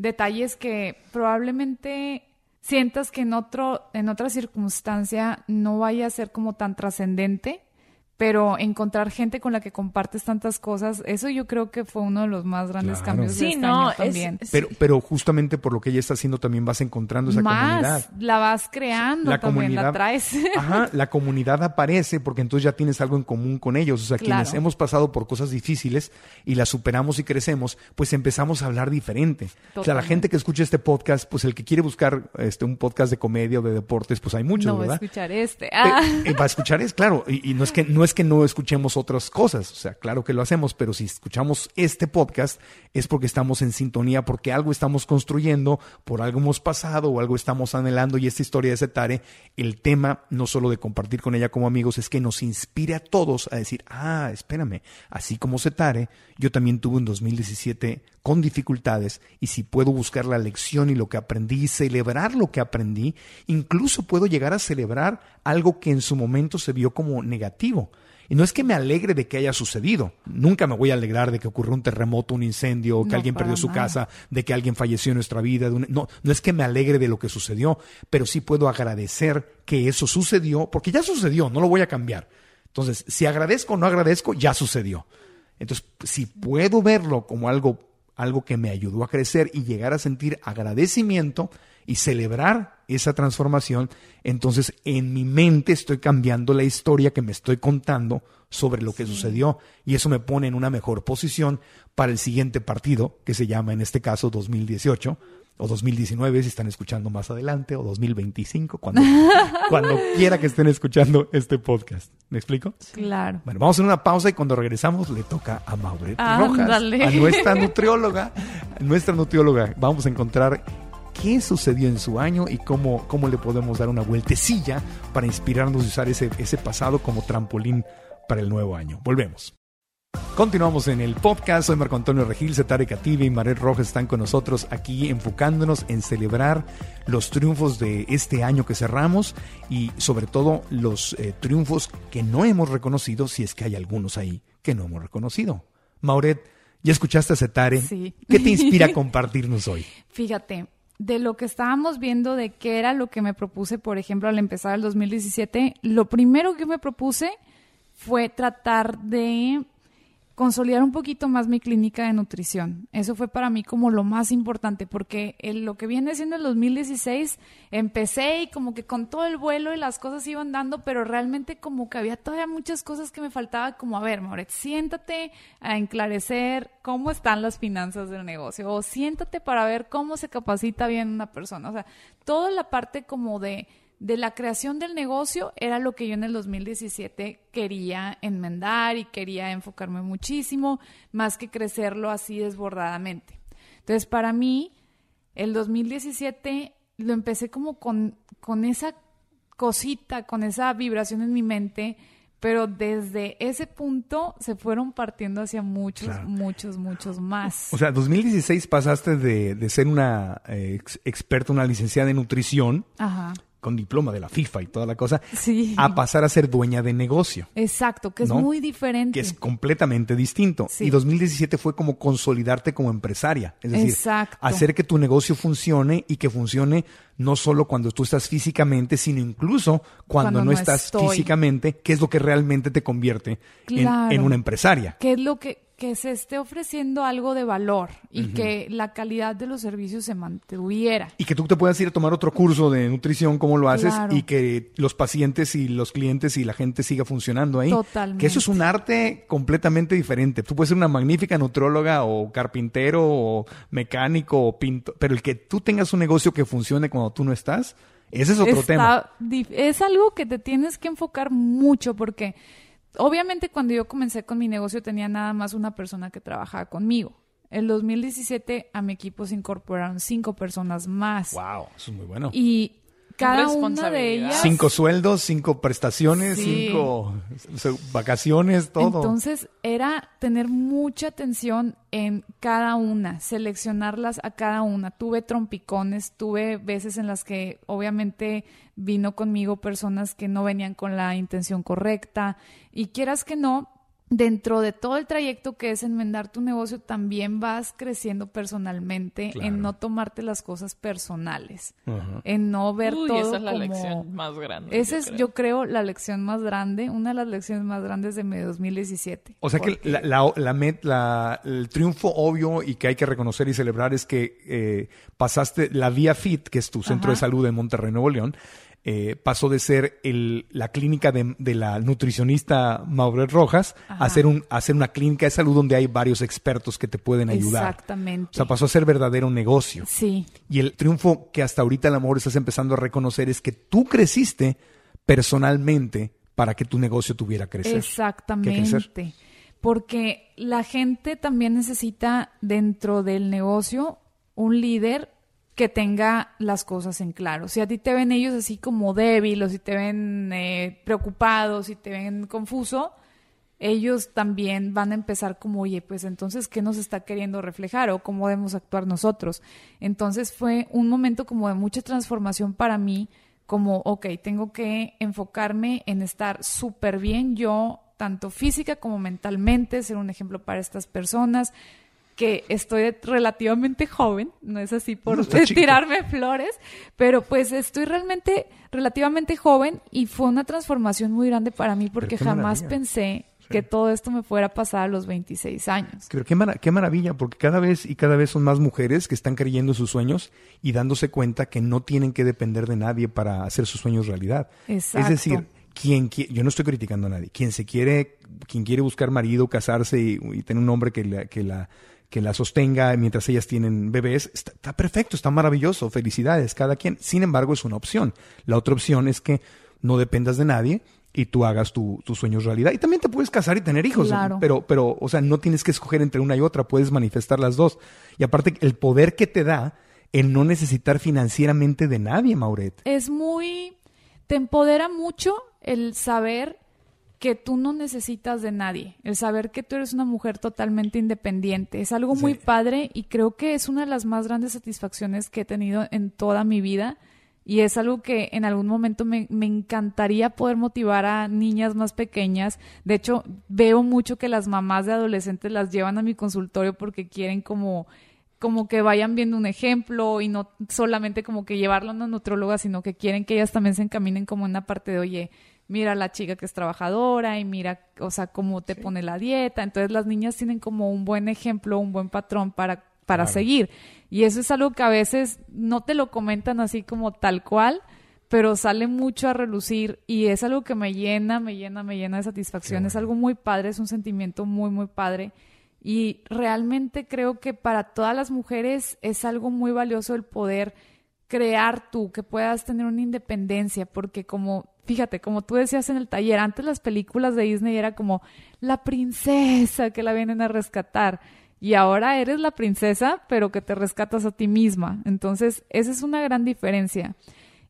Speaker 6: detalles que probablemente sientas que en otro en otra circunstancia no vaya a ser como tan trascendente, pero encontrar gente con la que compartes tantas cosas, eso yo creo que fue uno de los más grandes
Speaker 3: Claro.
Speaker 6: cambios de
Speaker 5: Sí,
Speaker 6: este
Speaker 5: no,
Speaker 6: año también.
Speaker 5: es-
Speaker 3: Pero, pero justamente por lo que ella está haciendo también vas encontrando esa
Speaker 6: más,
Speaker 3: comunidad.
Speaker 6: la vas creando
Speaker 3: La
Speaker 6: también, la
Speaker 3: comunidad-
Speaker 6: traes. (laughs)
Speaker 3: Ajá, la comunidad aparece porque entonces ya tienes algo en común con ellos. O sea,
Speaker 6: Claro.
Speaker 3: quienes hemos pasado por cosas difíciles y las superamos y crecemos, pues empezamos a hablar diferente. O sea, la
Speaker 6: Totalmente.
Speaker 3: gente que escucha este podcast, pues el que quiere buscar este un podcast de comedia o de deportes, pues hay muchos,
Speaker 6: no voy a
Speaker 3: ¿verdad?
Speaker 6: escuchar este.
Speaker 3: Eh,
Speaker 6: Ah.
Speaker 3: eh, va a escuchar es claro y, y no es que no es que no escuchemos otras cosas. O sea claro que lo hacemos pero si escuchamos este podcast es porque estamos en sintonía porque algo estamos construyendo por algo hemos pasado o algo estamos anhelando y esta historia de Setare el tema no solo de compartir con ella como amigos es que nos inspire a todos a decir ah espérame así como Setare yo también tuve un 2017 con dificultades y si puedo buscar la lección y lo que aprendí y celebrar lo que aprendí, incluso puedo llegar a celebrar algo que en su momento se vio como negativo. Y no es que me alegre de que haya sucedido. Nunca me voy a alegrar de que ocurrió un terremoto, un incendio, que
Speaker 6: No,
Speaker 3: alguien perdió su
Speaker 6: nada.
Speaker 3: casa, de que alguien falleció en nuestra vida. de un- No, no es que me alegre de lo que sucedió, pero sí puedo agradecer que eso sucedió, porque ya sucedió, no lo voy a cambiar. Entonces, si agradezco o no agradezco, ya sucedió. Entonces, si puedo verlo como algo, algo que me ayudó a crecer y llegar a sentir agradecimiento y celebrar esa transformación, entonces en mi mente estoy cambiando la historia que me estoy contando sobre lo que sucedió. Y eso me pone en una mejor posición para el siguiente partido, que se llama en este caso 2018 o 2019 si están escuchando más adelante o 2025 cuando, (laughs) cuando quiera que estén escuchando este podcast. ¿Me explico?
Speaker 6: Claro.
Speaker 3: Bueno, vamos a hacer una pausa y cuando regresamos le toca a Mauret Rojas, a nuestra nutrióloga, nuestra nutrióloga. Vamos a encontrar qué sucedió en su año y cómo, cómo le podemos dar una vueltecilla para inspirarnos y usar ese, ese pasado como trampolín para el nuevo año. Volvemos. Continuamos en el podcast. Soy Marco Antonio Regil, Setare Cativi y Maret Rojas están con nosotros aquí enfocándonos en celebrar los triunfos de este año que cerramos y sobre todo los eh, triunfos que no hemos reconocido, si es que hay algunos ahí que no hemos reconocido. Mauret, ¿ya escuchaste a Setare?
Speaker 6: Sí.
Speaker 3: ¿Qué te inspira a (laughs) compartirnos hoy?
Speaker 6: Fíjate, de lo que estábamos viendo de qué era lo que me propuse, por ejemplo, al empezar el 2017, lo primero que me propuse fue tratar de consolidar un poquito más mi clínica de nutrición. Eso fue para mí como lo más importante, porque lo que viene siendo el 2016 empecé y como que con todo el vuelo y las cosas iban dando, pero realmente como que había todavía muchas cosas que me faltaba, como a ver, Moret, siéntate a enclarecer cómo están las finanzas del negocio, o siéntate para ver cómo se capacita bien una persona. O sea, toda la parte como de de la creación del negocio era lo que yo en el 2017 quería enmendar y quería enfocarme muchísimo, más que crecerlo así desbordadamente. Entonces, para mí, el 2017 lo empecé como con, con esa cosita, con esa vibración en mi mente, pero desde ese punto se fueron partiendo hacia muchos,
Speaker 3: Claro.
Speaker 6: muchos, muchos más.
Speaker 3: O sea, 2016 pasaste de, de ser una eh, ex- experta, una licenciada en nutrición,
Speaker 6: Ajá.
Speaker 3: Con diploma de la FIFA y toda la cosa,
Speaker 6: Sí.
Speaker 3: a pasar a ser dueña de negocio.
Speaker 6: Exacto, que es
Speaker 3: ¿no?
Speaker 6: muy diferente.
Speaker 3: que es completamente distinto.
Speaker 6: Sí.
Speaker 3: Y 2017 fue como consolidarte como empresaria. Es decir,
Speaker 6: Exacto.
Speaker 3: hacer que tu negocio funcione y que funcione no solo cuando tú estás físicamente, sino incluso cuando,
Speaker 6: Cuando
Speaker 3: no,
Speaker 6: no
Speaker 3: estás
Speaker 6: estoy.
Speaker 3: físicamente, que es lo que realmente te convierte en-
Speaker 6: Claro.
Speaker 3: en, una empresaria.
Speaker 6: que es lo que, que se esté ofreciendo algo de valor y que la calidad de los servicios se mantuviera.
Speaker 3: Y que tú te puedas ir a tomar otro curso de nutrición, como lo haces,
Speaker 6: Claro.
Speaker 3: y que los pacientes y los clientes y la gente siga funcionando ahí.
Speaker 6: Totalmente.
Speaker 3: Que eso es un arte completamente diferente. Tú puedes ser una magnífica nutróloga o carpintero o mecánico o pintor, pero el que tú tengas un negocio que funcione cuando tú no estás, ese es otro
Speaker 6: Está
Speaker 3: tema.
Speaker 6: Es algo que te tienes que enfocar mucho porque obviamente cuando yo comencé con mi negocio tenía nada más una persona que trabajaba conmigo. El 2017 a mi equipo se incorporaron cinco personas más.
Speaker 3: Wow, eso es muy bueno.
Speaker 6: Y cada una de ellas...
Speaker 3: Cinco sueldos, cinco prestaciones,
Speaker 6: Sí.
Speaker 3: cinco vacaciones, todo.
Speaker 6: Entonces era tener mucha atención en cada una, seleccionarlas a cada una. Tuve trompicones, tuve veces en las que obviamente vino conmigo personas que no venían con la intención correcta y quieras que no, dentro de todo el trayecto que es enmendar tu negocio, también vas creciendo personalmente
Speaker 3: Claro.
Speaker 6: en no tomarte las cosas personales, en no ver
Speaker 5: Uy,
Speaker 6: todo
Speaker 5: esa es la
Speaker 6: como...
Speaker 5: lección más grande.
Speaker 6: Esa es,
Speaker 5: creo.
Speaker 6: yo creo, la lección más grande, una de las lecciones más grandes de mi 2017.
Speaker 3: O sea que la, la- la met- la- el triunfo obvio y que hay que reconocer y celebrar es que eh, pasaste la Vía Fit, que es tu centro
Speaker 6: Ajá.
Speaker 3: de salud en Monterrey, Nuevo León, eh, pasó de ser el- la clínica de, de la nutricionista Mauret Rojas
Speaker 6: Ajá.
Speaker 3: a ser, un, a ser una clínica de salud donde hay varios expertos que te pueden ayudar.
Speaker 6: Exactamente.
Speaker 3: O sea, pasó a ser verdadero negocio.
Speaker 6: Sí,
Speaker 3: Y el triunfo que hasta ahorita a lo mejor estás empezando a reconocer es que tú creciste personalmente para que tu negocio tuviera que crecer.
Speaker 6: Exactamente. Porque la gente también necesita dentro del negocio un líder que tenga las cosas en claro. Si a ti te ven ellos así como débil o si te ven eh, preocupados, si te ven confuso, ellos también van a empezar como, oye, pues entonces, ¿qué nos está queriendo reflejar o cómo debemos actuar nosotros? Entonces fue un momento como de mucha transformación para mí, como, ok, tengo que enfocarme en estar súper bien yo, tanto física como mentalmente, ser un ejemplo para estas personas que estoy relativamente joven, no es así por
Speaker 3: No,
Speaker 6: tirarme flores, pero pues estoy realmente relativamente joven y fue una transformación muy grande para mí porque jamás
Speaker 3: maravilla.
Speaker 6: pensé que todo esto me fuera a pasar a los 26 años.
Speaker 3: Pero qué, mara- qué maravilla, porque cada vez y cada vez son más mujeres que están creyendo en sus sueños y dándose cuenta que no tienen que depender de nadie para hacer sus sueños realidad.
Speaker 6: Exacto.
Speaker 3: Es decir, quien qui- yo no estoy criticando a nadie, quien se quiere, quien quiere buscar marido, casarse y, y tener un hombre que la, que la que la sostenga mientras ellas tienen bebés, está, está perfecto, está maravilloso, felicidades, cada quien. Sin embargo, es una opción. La otra opción es que no dependas de nadie y tú hagas tu- tus sueños realidad. Y también te puedes casar y tener hijos,
Speaker 6: Claro.
Speaker 3: pero, pero, o sea, no tienes que escoger entre una y otra, puedes manifestar las dos. Y aparte, el poder que te da el no necesitar financieramente de nadie, Mauret.
Speaker 6: Es muy, te empodera mucho el saber que tú no necesitas de nadie, el saber que tú eres una mujer totalmente independiente. Es algo muy
Speaker 3: Sí.
Speaker 6: padre y creo que es una de las más grandes satisfacciones que he tenido en toda mi vida. Y es algo que en algún momento me, me encantaría poder motivar a niñas más pequeñas. De hecho, veo mucho que las mamás de adolescentes las llevan a mi consultorio porque quieren como como que vayan viendo un ejemplo y no solamente como que llevarlo a una nutróloga, sino que quieren que ellas también se encaminen como en una parte de, oye, mira la chica que es trabajadora y mira, o sea, cómo te pone la dieta. Entonces las niñas tienen como un buen ejemplo, un buen patrón para, para
Speaker 3: Claro.
Speaker 6: seguir. Y eso es algo que a veces no te lo comentan así como tal cual, pero sale mucho a relucir y es algo que me llena, me llena, me llena de satisfacción. Es algo muy padre, es un sentimiento muy, muy padre. Y realmente creo que para todas las mujeres es algo muy valioso el poder crear tú, que puedas tener una independencia, porque como, fíjate, como tú decías en el taller, antes las películas de Disney era como la princesa que la vienen a rescatar. Y ahora eres la princesa, pero que te rescatas a ti misma. Entonces, esa es una gran diferencia.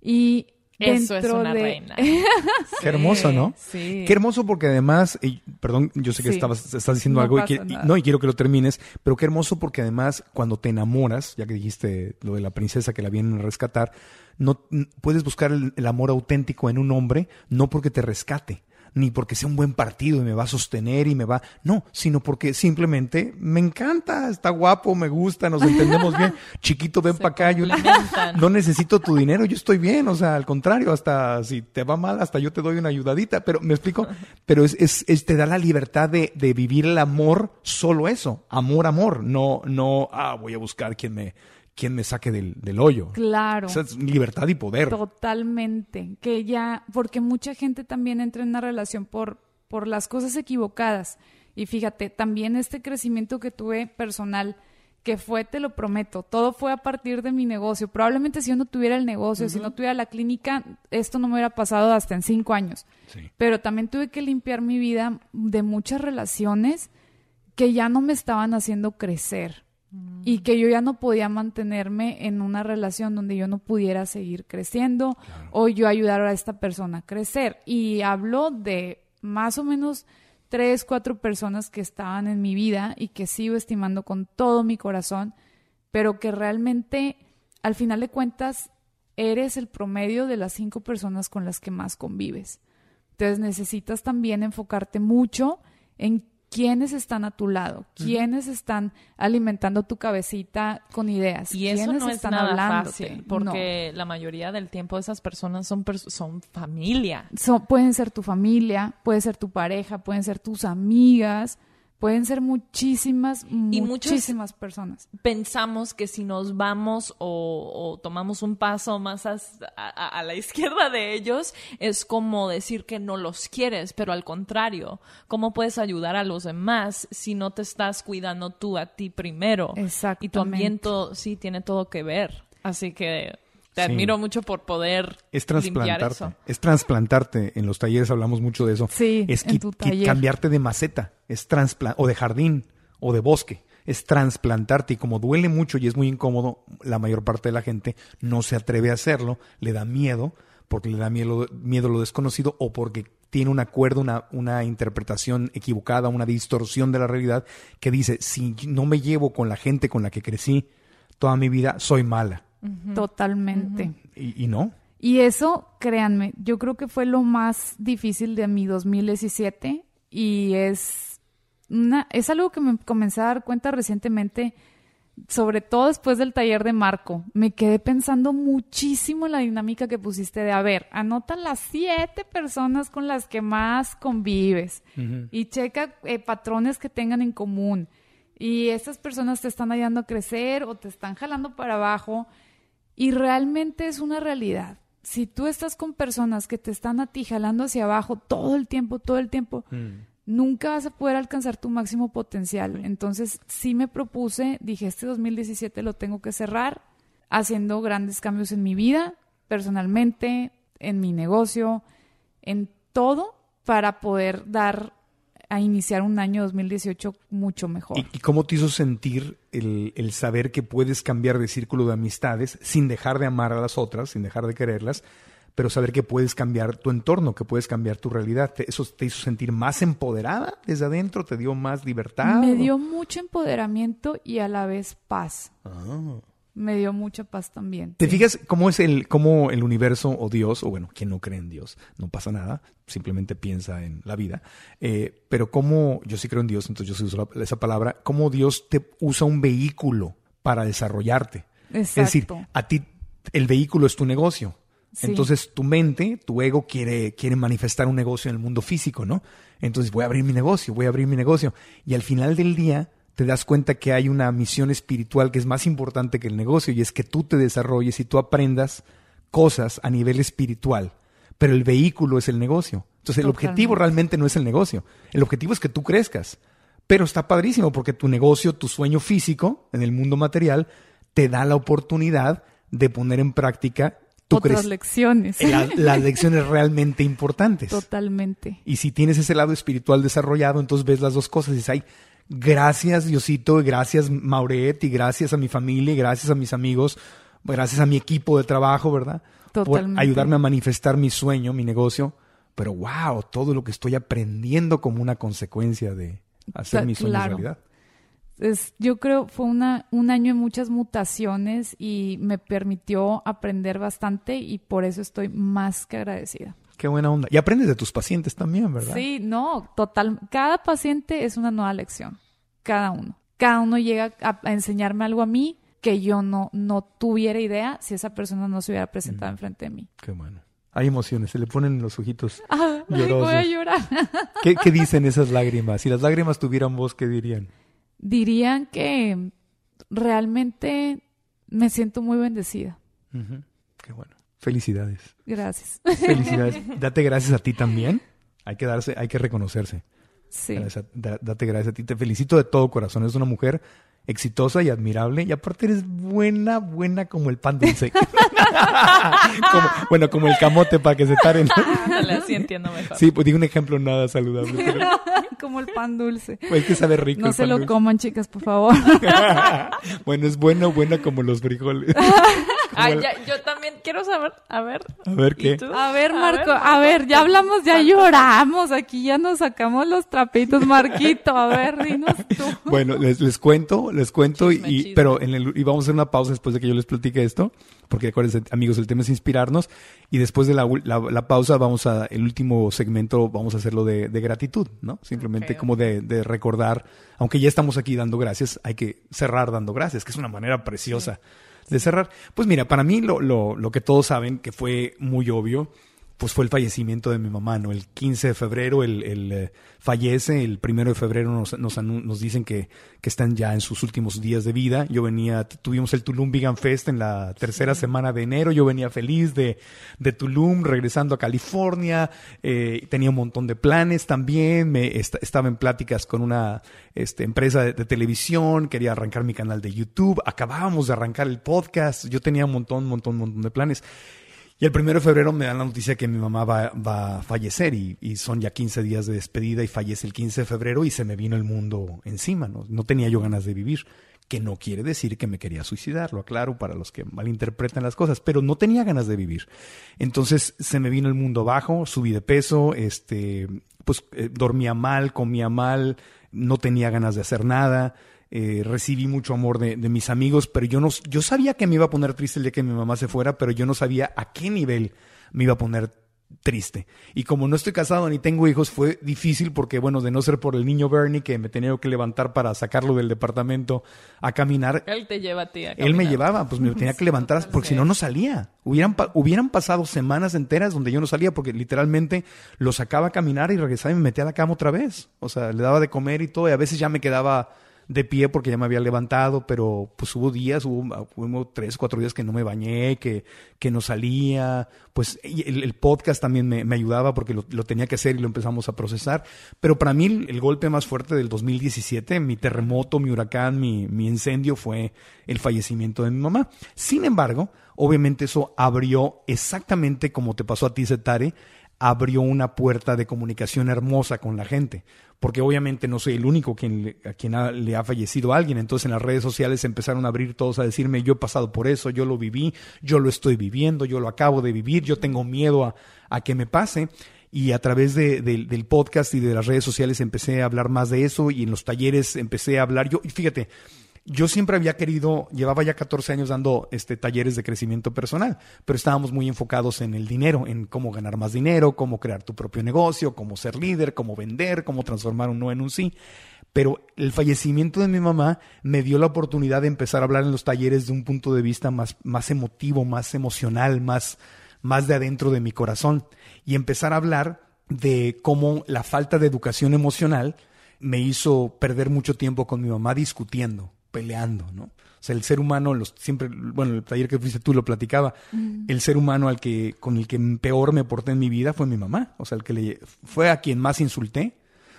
Speaker 6: Y
Speaker 5: Eso es una
Speaker 6: de...
Speaker 5: reina. (laughs)
Speaker 3: Qué hermoso, ¿no?
Speaker 6: Sí.
Speaker 3: Qué hermoso porque además, y perdón, yo sé que
Speaker 6: Sí.
Speaker 3: estabas, estás diciendo
Speaker 6: No
Speaker 3: algo y, que- y-
Speaker 6: nada.
Speaker 3: no, y quiero que lo termines, pero qué hermoso porque además cuando te enamoras, ya que dijiste lo de la princesa que la vienen a rescatar, no puedes buscar el, el amor auténtico en un hombre, no porque te rescate, ni porque sea un buen partido y me va a sostener y me va, no, sino porque simplemente me encanta, está guapo, me gusta, nos entendemos bien, (laughs) chiquito, ven para acá, yo no necesito tu dinero, yo estoy bien, o sea, al contrario, hasta si te va mal, hasta yo te doy una ayudadita, pero me explico, pero es, es, es- te da la libertad de, de vivir el amor, solo eso, amor, amor, no, no, ah, voy a buscar quien me, quien me saque del, del hoyo.
Speaker 6: Claro.
Speaker 3: Esa es libertad y poder.
Speaker 6: Totalmente. Que ya, porque mucha gente también entra en una relación por, por las cosas equivocadas. Y fíjate, también este crecimiento que tuve personal, que fue, te lo prometo, todo fue a partir de mi negocio. Probablemente si yo no tuviera el negocio, si no tuviera la clínica, esto no me hubiera pasado hasta en cinco años.
Speaker 3: Sí.
Speaker 6: Pero también tuve que limpiar mi vida de muchas relaciones que ya no me estaban haciendo crecer y que yo ya no podía mantenerme en una relación donde yo no pudiera seguir creciendo o yo ayudar a esta persona a crecer. Y hablo de más o menos tres, cuatro personas que estaban en mi vida y que sigo estimando con todo mi corazón, pero que realmente al final de cuentas eres el promedio de las cinco personas con las que más convives. Entonces necesitas también enfocarte mucho en quiénes están a tu lado, quiénes están alimentando tu cabecita con ideas,
Speaker 5: Y eso
Speaker 6: quiénes
Speaker 5: no es
Speaker 6: están
Speaker 5: nada
Speaker 6: hablándote.
Speaker 5: fácil, porque la mayoría del tiempo esas personas son, pers- son familia.
Speaker 6: Pueden ser tu familia, puede ser tu pareja, pueden ser tus amigas, pueden ser muchísimas,
Speaker 5: Y
Speaker 6: muchísimas personas.
Speaker 5: Pensamos que si nos vamos o, o tomamos un paso más a, a- a la izquierda de ellos, es como decir que no los quieres, pero al contrario, ¿cómo puedes ayudar a los demás si no te estás cuidando tú a ti primero? Y tu ambiente sí tiene todo que ver. Así que te
Speaker 3: Sí.
Speaker 5: admiro mucho por poder
Speaker 3: Es
Speaker 5: limpiar
Speaker 3: trasplantarte.
Speaker 5: eso.
Speaker 3: Es trasplantarte. En los talleres hablamos mucho de eso.
Speaker 6: Sí,
Speaker 3: es
Speaker 6: en
Speaker 3: qui-
Speaker 6: tu
Speaker 3: qui-
Speaker 6: taller.
Speaker 3: cambiarte de maceta. Es o de jardín o de bosque. Es trasplantarte. Y como duele mucho y es muy incómodo, la mayor parte de la gente no se atreve a hacerlo. Le da miedo porque le da miedo, miedo lo desconocido o porque tiene un acuerdo, una, una interpretación equivocada, una distorsión de la realidad que dice, si no me llevo con la gente con la que crecí toda mi vida, soy mala.
Speaker 6: Totalmente.
Speaker 3: Y, y no.
Speaker 6: Y eso, créanme, yo creo que fue lo más difícil de mi 2017 y es una, es algo que me comencé a dar cuenta recientemente, sobre todo después del taller de Marco. Me quedé pensando muchísimo en la dinámica que pusiste de, a ver, anota las siete personas con las que más convives y checa eh, patrones que tengan en común. Y estas personas te están ayudando a crecer o te están jalando para abajo. Y realmente es una realidad. Si tú estás con personas que te están a ti jalando hacia abajo todo el tiempo, todo el tiempo, nunca vas a poder alcanzar tu máximo potencial. Entonces, sí me propuse, dije, este 2017 lo tengo que cerrar haciendo grandes cambios en mi vida, personalmente, en mi negocio, en todo, para poder dar a iniciar un año 2018 mucho mejor.
Speaker 3: ¿Y, y cómo te hizo sentir el, el saber que puedes cambiar de círculo de amistades sin dejar de amar a las otras, sin dejar de quererlas, pero saber que puedes cambiar tu entorno, que puedes cambiar tu realidad? ¿Te- ¿Eso te hizo sentir más empoderada desde adentro? ¿Te dio más libertad?
Speaker 6: Me dio mucho empoderamiento y a la vez paz.
Speaker 3: Ah.
Speaker 6: Me dio mucha paz también.
Speaker 3: ¿Te
Speaker 6: Sí.
Speaker 3: fijas cómo es el, cómo el universo o Dios, o bueno, quien no cree en Dios, no pasa nada, simplemente piensa en la vida, eh, pero cómo, yo sí creo en Dios, entonces yo sí uso la- esa palabra, cómo Dios te usa un vehículo para desarrollarte. Es decir,
Speaker 6: Exacto.
Speaker 3: a ti el vehículo es tu negocio.
Speaker 6: Sí.
Speaker 3: Entonces tu mente, tu ego quiere, quiere manifestar un negocio en el mundo físico, ¿no? Entonces voy a abrir mi negocio, voy a abrir mi negocio. Y al final del día te das cuenta que hay una misión espiritual que es más importante que el negocio y es que tú te desarrolles y tú aprendas cosas a nivel espiritual. Pero el vehículo es el negocio. Entonces el objetivo realmente no es el negocio. El objetivo es que tú crezcas. Pero está padrísimo porque tu negocio, tu sueño físico en el mundo material, te da la oportunidad de poner en práctica tu
Speaker 6: Otras lecciones.
Speaker 3: la- (laughs) las lecciones realmente importantes.
Speaker 6: Totalmente.
Speaker 3: Y si tienes ese lado espiritual desarrollado, entonces ves las dos cosas y dices, ay, gracias Diosito, gracias Mauret, y gracias a mi familia, y gracias a mis amigos, gracias a mi equipo de trabajo, ¿verdad? Por
Speaker 6: Totalmente.
Speaker 3: ayudarme a manifestar mi sueño, mi negocio. Pero wow, todo lo que estoy aprendiendo como una consecuencia de hacer
Speaker 6: Ta-
Speaker 3: mis sueños
Speaker 6: claro.
Speaker 3: realidad.
Speaker 6: Es, yo creo fue una, un año de muchas mutaciones y me permitió aprender bastante y por eso estoy más que agradecida.
Speaker 3: Qué buena onda. Y aprendes de tus pacientes también, ¿verdad?
Speaker 6: Sí, no, total. Cada paciente es una nueva lección. Cada uno. Cada uno llega a, a enseñarme algo a mí que yo no, no tuviera idea si esa persona no se hubiera presentado enfrente de mí.
Speaker 3: Qué bueno. Hay emociones, se le ponen los ojitos.
Speaker 6: Ah, (laughs) ay, voy a
Speaker 3: Llorosos.
Speaker 6: llorar. (laughs)
Speaker 3: ¿Qué, qué dicen esas lágrimas? Si las lágrimas tuvieran voz, ¿qué dirían?
Speaker 6: Dirían que realmente me siento muy bendecida.
Speaker 3: Qué bueno. Felicidades.
Speaker 6: Gracias.
Speaker 3: Felicidades. (laughs) Date gracias a ti también. Hay que darse, hay que reconocerse.
Speaker 6: Sí.
Speaker 3: Gracias a- da- date gracias a ti. Te felicito de todo corazón. Eres una mujer exitosa y admirable. Y aparte eres buena, buena como el pan dulce. (laughs) Como- bueno, como el camote para que se taren.
Speaker 5: Ándale, así entiendo mejor.
Speaker 3: Sí, pues di un ejemplo nada saludable. pero (laughs)
Speaker 6: Como el pan dulce.
Speaker 3: es que sabe rico
Speaker 6: No
Speaker 3: el
Speaker 6: se
Speaker 3: pan
Speaker 6: lo
Speaker 3: dulce.
Speaker 6: coman, chicas, por favor.
Speaker 3: bueno, es bueno, buena como los frijoles.
Speaker 5: Ay, ya, yo también quiero saber, a ver.
Speaker 3: A ver
Speaker 5: ¿y
Speaker 3: qué.
Speaker 6: A ver, Marco, a ver, ya hablamos, ya lloramos, aquí ya nos sacamos los trapitos, Marquito, a ver, dinos tú. (laughs)
Speaker 3: Bueno, les, les cuento, les cuento,
Speaker 5: Chisme,
Speaker 3: y,
Speaker 5: chisme.
Speaker 3: pero en el, y vamos a hacer una pausa después de que yo les platique esto, porque acuérdense, amigos, el tema es inspirarnos, y después de la, la, la pausa vamos a, el último segmento vamos a hacerlo de, de gratitud, ¿no? Simplemente como de, de recordar, aunque ya estamos aquí dando gracias, hay que cerrar dando gracias, que es una manera preciosa de cerrar. Pues mira, para mí lo, lo, lo que todos saben, que fue muy obvio, pues fue el fallecimiento de mi mamá, ¿no? El 15 de febrero, el, el, eh, fallece, el primero de febrero nos, nos, nos dicen que, que están ya en sus últimos días de vida. Yo venía, tuvimos el Tulum Vegan Fest en la tercera semana de enero, yo venía feliz de, de Tulum, regresando a California, eh, tenía un montón de planes también, me est- estaba en pláticas con una este, empresa de, de televisión, quería arrancar mi canal de YouTube, acabábamos de arrancar el podcast, yo tenía un montón, montón, un montón de planes. Y el primero de febrero me dan la noticia que mi mamá va, va a fallecer y, son ya 15 días de despedida y fallece el 15 de febrero y se me vino el mundo encima. No, no tenía yo ganas de vivir, que no quiere decir que me quería suicidar, lo aclaro para los que malinterpretan las cosas, pero no tenía ganas de vivir. Entonces se me vino el mundo abajo, subí de peso, este, pues eh, dormía mal, comía mal, no tenía ganas de hacer nada eh, recibí mucho amor de, de mis amigos, pero yo no, yo sabía que me iba a poner triste el día que mi mamá se fuera, pero yo no sabía a qué nivel me iba a poner triste. Y como no estoy casado ni tengo hijos, fue difícil porque, bueno, de no ser por el niño Bernie que me tenía que levantar para sacarlo del departamento a caminar,
Speaker 5: Él te lleva a ti a
Speaker 3: él me llevaba, pues me tenía que levantar porque si no, no salía. Hubieran, pa- hubieran pasado semanas enteras donde yo no salía porque literalmente lo sacaba a caminar y regresaba y me metía a la cama otra vez. O sea, le daba de comer y todo y a veces ya me quedaba de pie porque ya me había levantado, pero pues hubo días, hubo, hubo tres, cuatro días que no me bañé, que, que no salía, pues el, el podcast también me, me ayudaba porque lo, tenía que hacer y lo empezamos a procesar, pero para mí el, golpe más fuerte del 2017, mi terremoto, mi huracán, mi, mi incendio fue el fallecimiento de mi mamá. Sin embargo, obviamente eso abrió exactamente como te pasó a ti, Zetare, abrió una puerta de comunicación hermosa con la gente, porque obviamente no soy el único quien a quien le ha fallecido alguien, entonces en las redes sociales empezaron a abrir todos a decirme, yo he pasado por eso, yo lo viví, yo lo estoy viviendo, yo lo acabo de vivir, yo tengo miedo a, a que me pase. Y a través de- del- del podcast y de las redes sociales empecé a hablar más de eso y en los talleres empecé a hablar. Yo, y fíjate, yo siempre había querido, llevaba ya 14 años dando este, talleres de crecimiento personal, pero estábamos muy enfocados en el dinero, en cómo ganar más dinero, cómo crear tu propio negocio, cómo ser líder, cómo vender, cómo transformar un no en un sí. Pero el fallecimiento de mi mamá me dio la oportunidad de empezar a hablar en los talleres de un punto de vista más, más emotivo, más emocional, más, más de adentro de mi corazón. Y empezar a hablar de cómo la falta de educación emocional me hizo perder mucho tiempo con mi mamá discutiendo, peleando, ¿no? O sea, el ser humano, los, siempre, bueno, el taller que fuiste tú lo platicaba, el ser humano al que, con el que peor me porté en mi vida fue mi mamá. O sea, el que le, fue a quien más insulté,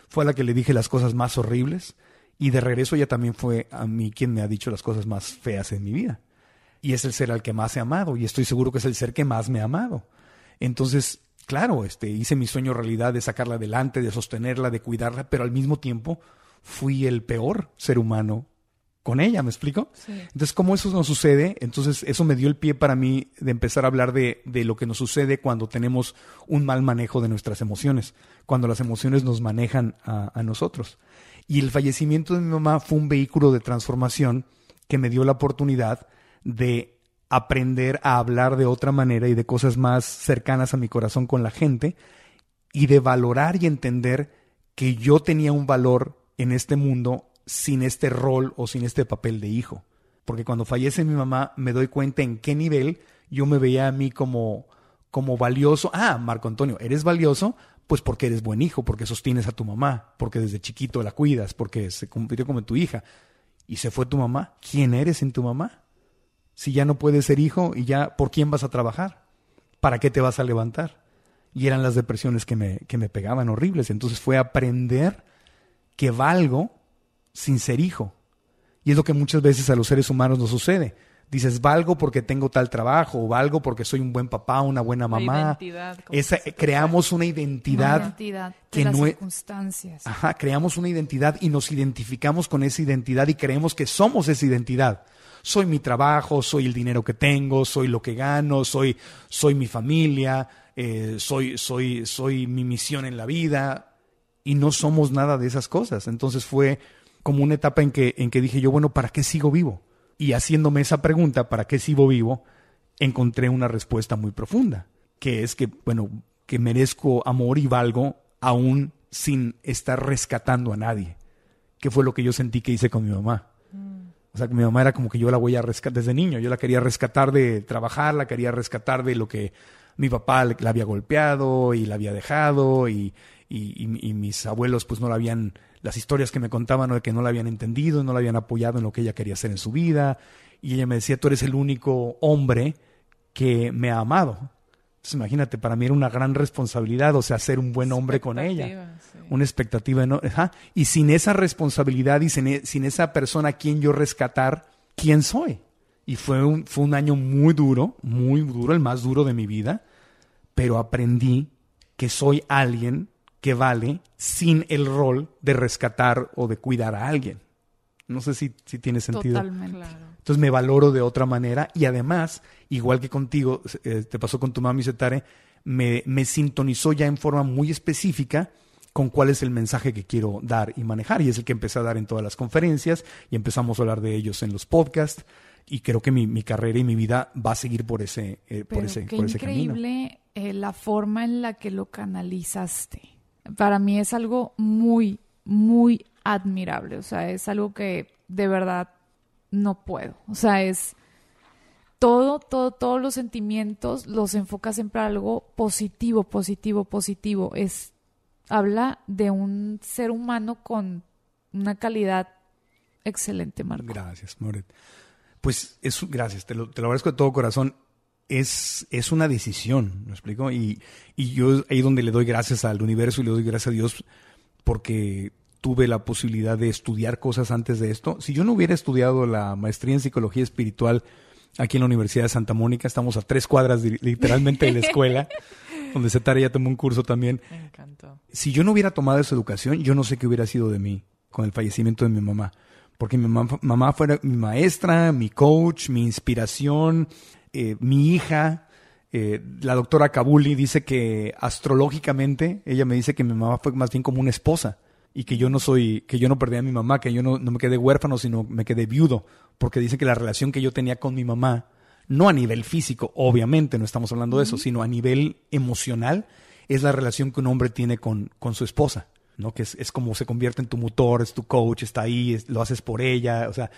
Speaker 3: fue a la que le dije las cosas más horribles, y de regreso ella también fue a mí quien me ha dicho las cosas más feas en mi vida. Y es el ser al que más he amado, y estoy seguro que es el ser que más me ha amado. Entonces, claro, este, hice mi sueño realidad de sacarla adelante, de sostenerla, de cuidarla, pero al mismo tiempo fui el peor ser humano con ella, ¿me explico? Entonces, ¿cómo eso nos sucede? Entonces, eso me dio el pie para mí de empezar a hablar de, de lo que nos sucede cuando tenemos un mal manejo de nuestras emociones, cuando las emociones nos manejan a, a nosotros. Y el fallecimiento de mi mamá fue un vehículo de transformación que me dio la oportunidad de aprender a hablar de otra manera y de cosas más cercanas a mi corazón con la gente y de valorar y entender que yo tenía un valor en este mundo sin este rol o sin este papel de hijo. Porque cuando fallece mi mamá me doy cuenta en qué nivel yo me veía a mí como, como valioso. Ah, Marco Antonio, ¿eres valioso? Pues porque eres buen hijo, porque sostienes a tu mamá, porque desde chiquito la cuidas, porque se convirtió como tu hija. Y se fue tu mamá. ¿Quién eres sin tu mamá? Si ya no puedes ser hijo y ya, ¿por quién vas a trabajar? ¿Para qué te vas a levantar? Y eran las depresiones que me, que me pegaban horribles. Entonces fue aprender que valgo sin ser hijo. Y es lo que muchas veces a los seres humanos nos sucede. Dices, valgo porque tengo tal trabajo, o valgo porque soy un buen papá, una buena mamá. Esa, creamos una identidad.
Speaker 6: identidad
Speaker 3: que
Speaker 6: de las
Speaker 3: no es-
Speaker 6: circunstancias.
Speaker 3: Ajá, creamos una identidad y nos identificamos con esa identidad y creemos que somos esa identidad. Soy mi trabajo, soy el dinero que tengo, soy lo que gano, soy, soy mi familia, eh, soy, soy, soy mi misión en la vida y no somos nada de esas cosas. Entonces fue como una etapa en que, en que dije yo, bueno, ¿para qué sigo vivo? Y haciéndome esa pregunta, ¿para qué sigo vivo? Encontré una respuesta muy profunda, que es que, bueno, que merezco amor y valgo aún sin estar rescatando a nadie, que fue lo que yo sentí que hice con mi mamá. O sea, que mi mamá era como que yo la voy a rescatar desde niño. Yo la quería rescatar de trabajar, la quería rescatar de lo que mi papá la había golpeado y la había dejado y, y- y- y mis abuelos pues no la habían, las historias que me contaban de que no la habían entendido, no la habían apoyado en lo que ella quería hacer en su vida. Y ella me decía, tú eres el único hombre que me ha amado. Entonces imagínate, para mí era una gran responsabilidad, o sea, ser un buen hombre con ella
Speaker 5: sí.
Speaker 3: una expectativa enorme. Ajá. Y sin esa responsabilidad y sin, e- sin esa persona a quien yo rescatar, ¿quién soy? Y fue un, fue un año muy duro, muy duro, el más duro de mi vida, pero aprendí que soy alguien que vale sin el rol de rescatar o de cuidar a alguien. No sé si, si tiene sentido.
Speaker 6: Totalmente.
Speaker 5: Claro.
Speaker 3: Entonces me valoro de otra manera y además, igual que contigo, eh, te pasó con tu mami Setare, me, me sintonizó ya en forma muy específica con cuál es el mensaje que quiero dar y manejar. Y es el que empecé a dar en todas las conferencias y empezamos a hablar de ellos en los podcasts. Y creo que mi, mi carrera y mi vida va a seguir por ese, eh, por ese,
Speaker 6: qué
Speaker 3: por ese camino.
Speaker 6: increíble eh, la forma en la que lo canalizaste. Para mí es algo muy, muy admirable. O sea, es algo que de verdad no puedo. O sea, es todo, todo, todos los sentimientos los enfocas siempre a algo positivo, positivo, positivo. Es habla de un ser humano con una calidad excelente, Marco.
Speaker 3: Gracias, Moret. Pues es, gracias, te lo, te lo agradezco de todo corazón. Es, es una decisión, ¿me explico? Y, y yo ahí donde le doy gracias al universo y le doy gracias a Dios porque tuve la posibilidad de estudiar cosas antes de esto. Si yo no hubiera estudiado la maestría en psicología espiritual aquí en la Universidad de Santa Mónica, estamos a tres cuadras de- literalmente de la escuela, (laughs) donde Setara ya tomó un curso también
Speaker 5: Me encantó.
Speaker 3: si yo no hubiera tomado esa educación, yo no sé qué hubiera sido de mí con el fallecimiento de mi mamá. Porque mi mamá, mamá fue mi maestra, mi coach, mi inspiración, eh, mi hija. Eh, la doctora Kabuli dice que astrológicamente, ella me dice que mi mamá fue más bien como una esposa y que yo no soy, que yo no perdí a mi mamá, que yo no, no me quedé huérfano, sino me quedé viudo, porque dice que la relación que yo tenía con mi mamá, no a nivel físico, obviamente, no estamos hablando de eso, sino a nivel emocional, es la relación que un hombre tiene con, con su esposa, ¿no? Que es, es como se convierte en tu motor, es tu coach, está ahí, es- lo haces por ella, o sea,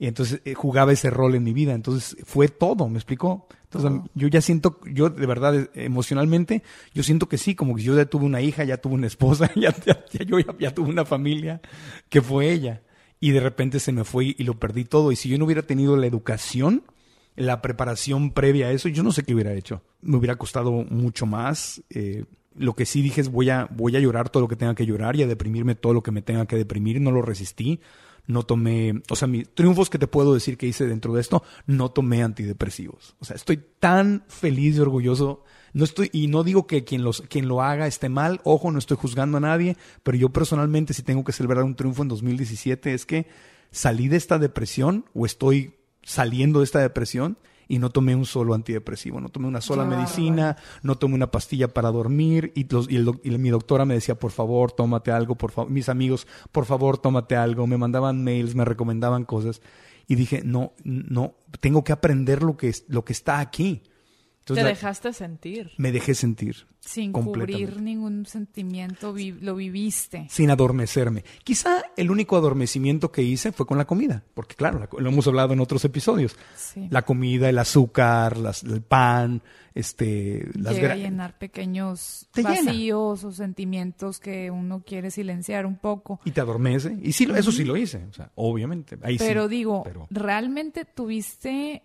Speaker 3: y entonces eh, jugaba ese rol en mi vida, entonces fue todo, ¿me explicó? Entonces yo ya siento, yo de verdad eh, emocionalmente, yo siento que sí, como que yo ya tuve una hija, ya tuve una esposa, (laughs) ya, ya- ya yo ya, ya tuve una familia, que fue ella, y de repente se me fue y lo perdí todo, y si yo no hubiera tenido la educación, la preparación previa a eso, yo no sé qué hubiera hecho. Me hubiera costado mucho más. eh, lo que sí dije es voy a, voy a llorar todo lo que tenga que llorar y a deprimirme todo lo que me tenga que deprimir. No lo resistí. No tomé, o sea, mis triunfos que te puedo decir que hice dentro de esto, no tomé antidepresivos. O sea, estoy tan feliz y orgulloso. No estoy, y no digo que quien, los, quien lo haga esté mal, ojo, no estoy juzgando a nadie, pero yo personalmente si tengo que celebrar un triunfo en 2017 es que salí de esta depresión o estoy saliendo de esta depresión y no tomé un solo antidepresivo, no tomé una sola
Speaker 6: Qué
Speaker 3: medicina, no tomé una pastilla para dormir y, los- y el doc- y mi doctora me decía, por favor, tómate algo, por favor, mis amigos, por favor, tómate algo, me mandaban mails, me recomendaban cosas y dije, no, no, tengo que aprender lo que, es, lo que está aquí. Entonces,
Speaker 5: Te
Speaker 3: la-
Speaker 5: dejaste sentir.
Speaker 3: me dejé sentir.
Speaker 6: Sin cubrir ningún sentimiento, vi- lo viviste.
Speaker 3: sin adormecerme. Quizá el único adormecimiento que hice fue con la comida, porque claro, la lo hemos hablado en otros episodios.
Speaker 6: Sí.
Speaker 3: La comida, el azúcar, las- el pan, este, las
Speaker 6: Llega a llenar pequeños
Speaker 3: llena.
Speaker 6: vacíos o sentimientos que uno quiere silenciar un poco.
Speaker 3: y te adormece. Y sí, eso sí lo hice, o sea, obviamente. Ahí sí.
Speaker 6: Pero digo,
Speaker 3: Pero-
Speaker 6: realmente tuviste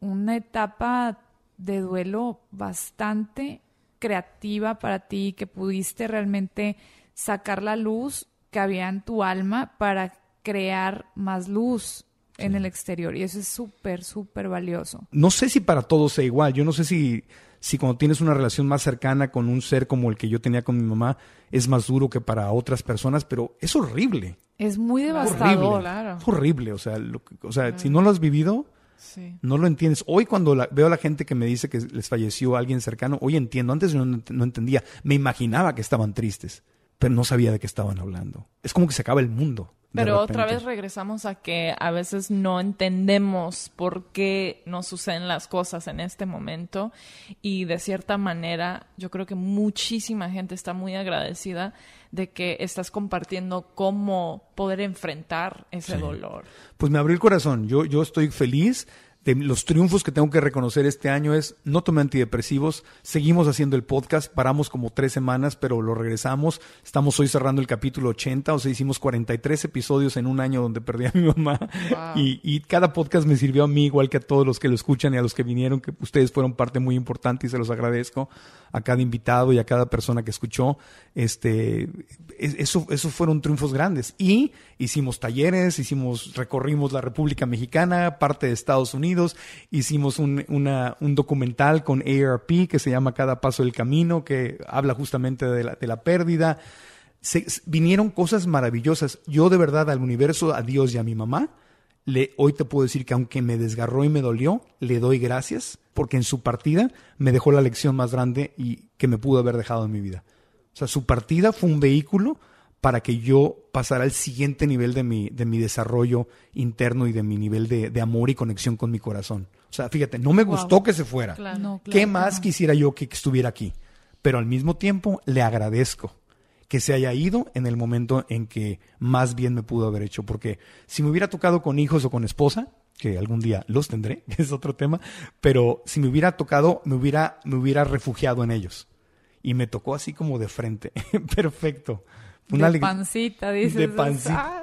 Speaker 6: una etapa de duelo bastante creativa para ti, que pudiste realmente sacar la luz que había en tu alma para crear más luz. en el exterior y eso es súper, súper valioso.
Speaker 3: No sé si para todos sea igual. Yo no sé si, si cuando tienes una relación más cercana con un ser como el que yo tenía con mi mamá es más duro que para otras personas, pero es horrible.
Speaker 6: Es muy devastador.
Speaker 3: Horrible.
Speaker 5: claro.
Speaker 3: Es horrible. O sea, lo que- o sea si no lo has vivido, No lo entiendes. Hoy cuando veo a la gente que me dice que les falleció alguien cercano, hoy entiendo. Antes no entendía. Me imaginaba que estaban tristes, pero no sabía de qué estaban hablando. Es como que se acaba el mundo.
Speaker 5: Pero otra vez regresamos a que a veces no entendemos por qué nos suceden las cosas en este momento y de cierta manera yo creo que muchísima gente está muy agradecida de que estás compartiendo cómo poder enfrentar ese
Speaker 3: Sí.
Speaker 5: dolor.
Speaker 3: Pues me abrió el corazón. Yo, yo estoy feliz. De los triunfos que tengo que reconocer este año es no tomé antidepresivos, seguimos haciendo el podcast, paramos como tres semanas, pero lo regresamos. Estamos hoy cerrando el capítulo 80, o sea, hicimos 43 episodios en un año donde perdí a mi mamá. Y, y cada podcast me sirvió a mí, igual que a todos los que lo escuchan y a los que vinieron, que ustedes fueron parte muy importante y se los agradezco a cada invitado y a cada persona que escuchó. Este, es- eso, eso fueron triunfos grandes. Y hicimos talleres, hicimos, recorrimos la República Mexicana, parte de Estados Unidos, hicimos un, un documental con ARP que se llama Cada Paso del Camino, que habla justamente de la, pérdida. Se- vinieron cosas maravillosas. Yo de verdad al universo, a Dios y a mi mamá, le, hoy te puedo decir que aunque me desgarró y me dolió, le doy gracias porque en su partida me dejó la lección más grande y que me pudo haber dejado en mi vida. O sea, su partida fue un vehículo para que yo pasara al siguiente nivel de mi, de mi desarrollo interno y de mi nivel de, de amor y conexión con mi corazón. O sea, fíjate, no me gustó que se fuera.
Speaker 5: Claro.
Speaker 6: No,
Speaker 3: ¿Qué
Speaker 6: claro,
Speaker 3: más
Speaker 6: no.
Speaker 3: quisiera yo que estuviera aquí? Pero al mismo tiempo le agradezco que se haya ido en el momento en que más bien me pudo haber hecho. Porque si me hubiera tocado con hijos o con esposa, que algún día los tendré, (laughs) que es otro tema, pero si me hubiera tocado, me hubiera, me hubiera refugiado en ellos. Y me tocó así como de frente. (laughs) Perfecto. Una
Speaker 6: de pancita, dices.
Speaker 3: de pancita.
Speaker 6: "Ah,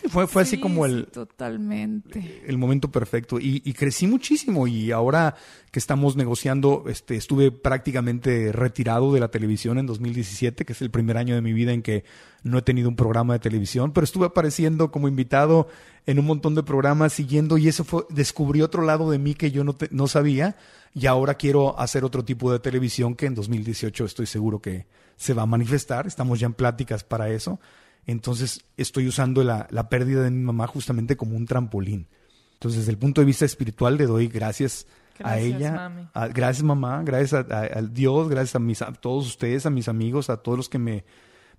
Speaker 3: Sí, fue, fue así
Speaker 6: sí,
Speaker 3: como el,
Speaker 6: totalmente.
Speaker 3: el momento perfecto y, y crecí muchísimo y ahora que estamos negociando, este, estuve prácticamente retirado de la televisión en 2017, que es el primer año de mi vida en que no he tenido un programa de televisión, pero estuve apareciendo como invitado en un montón de programas siguiendo y eso fue, descubrí otro lado de mí que yo no, te- no sabía y ahora quiero hacer otro tipo de televisión que en 2018 estoy seguro que se va a manifestar, estamos ya en pláticas para eso. Entonces estoy usando la, la pérdida de mi mamá justamente como un trampolín. Entonces desde el punto de vista espiritual le doy gracias, a ella,
Speaker 5: mami.
Speaker 3: a- gracias mamá, gracias a, a- a Dios, gracias a, mis, a todos ustedes, a mis amigos, a todos los que me,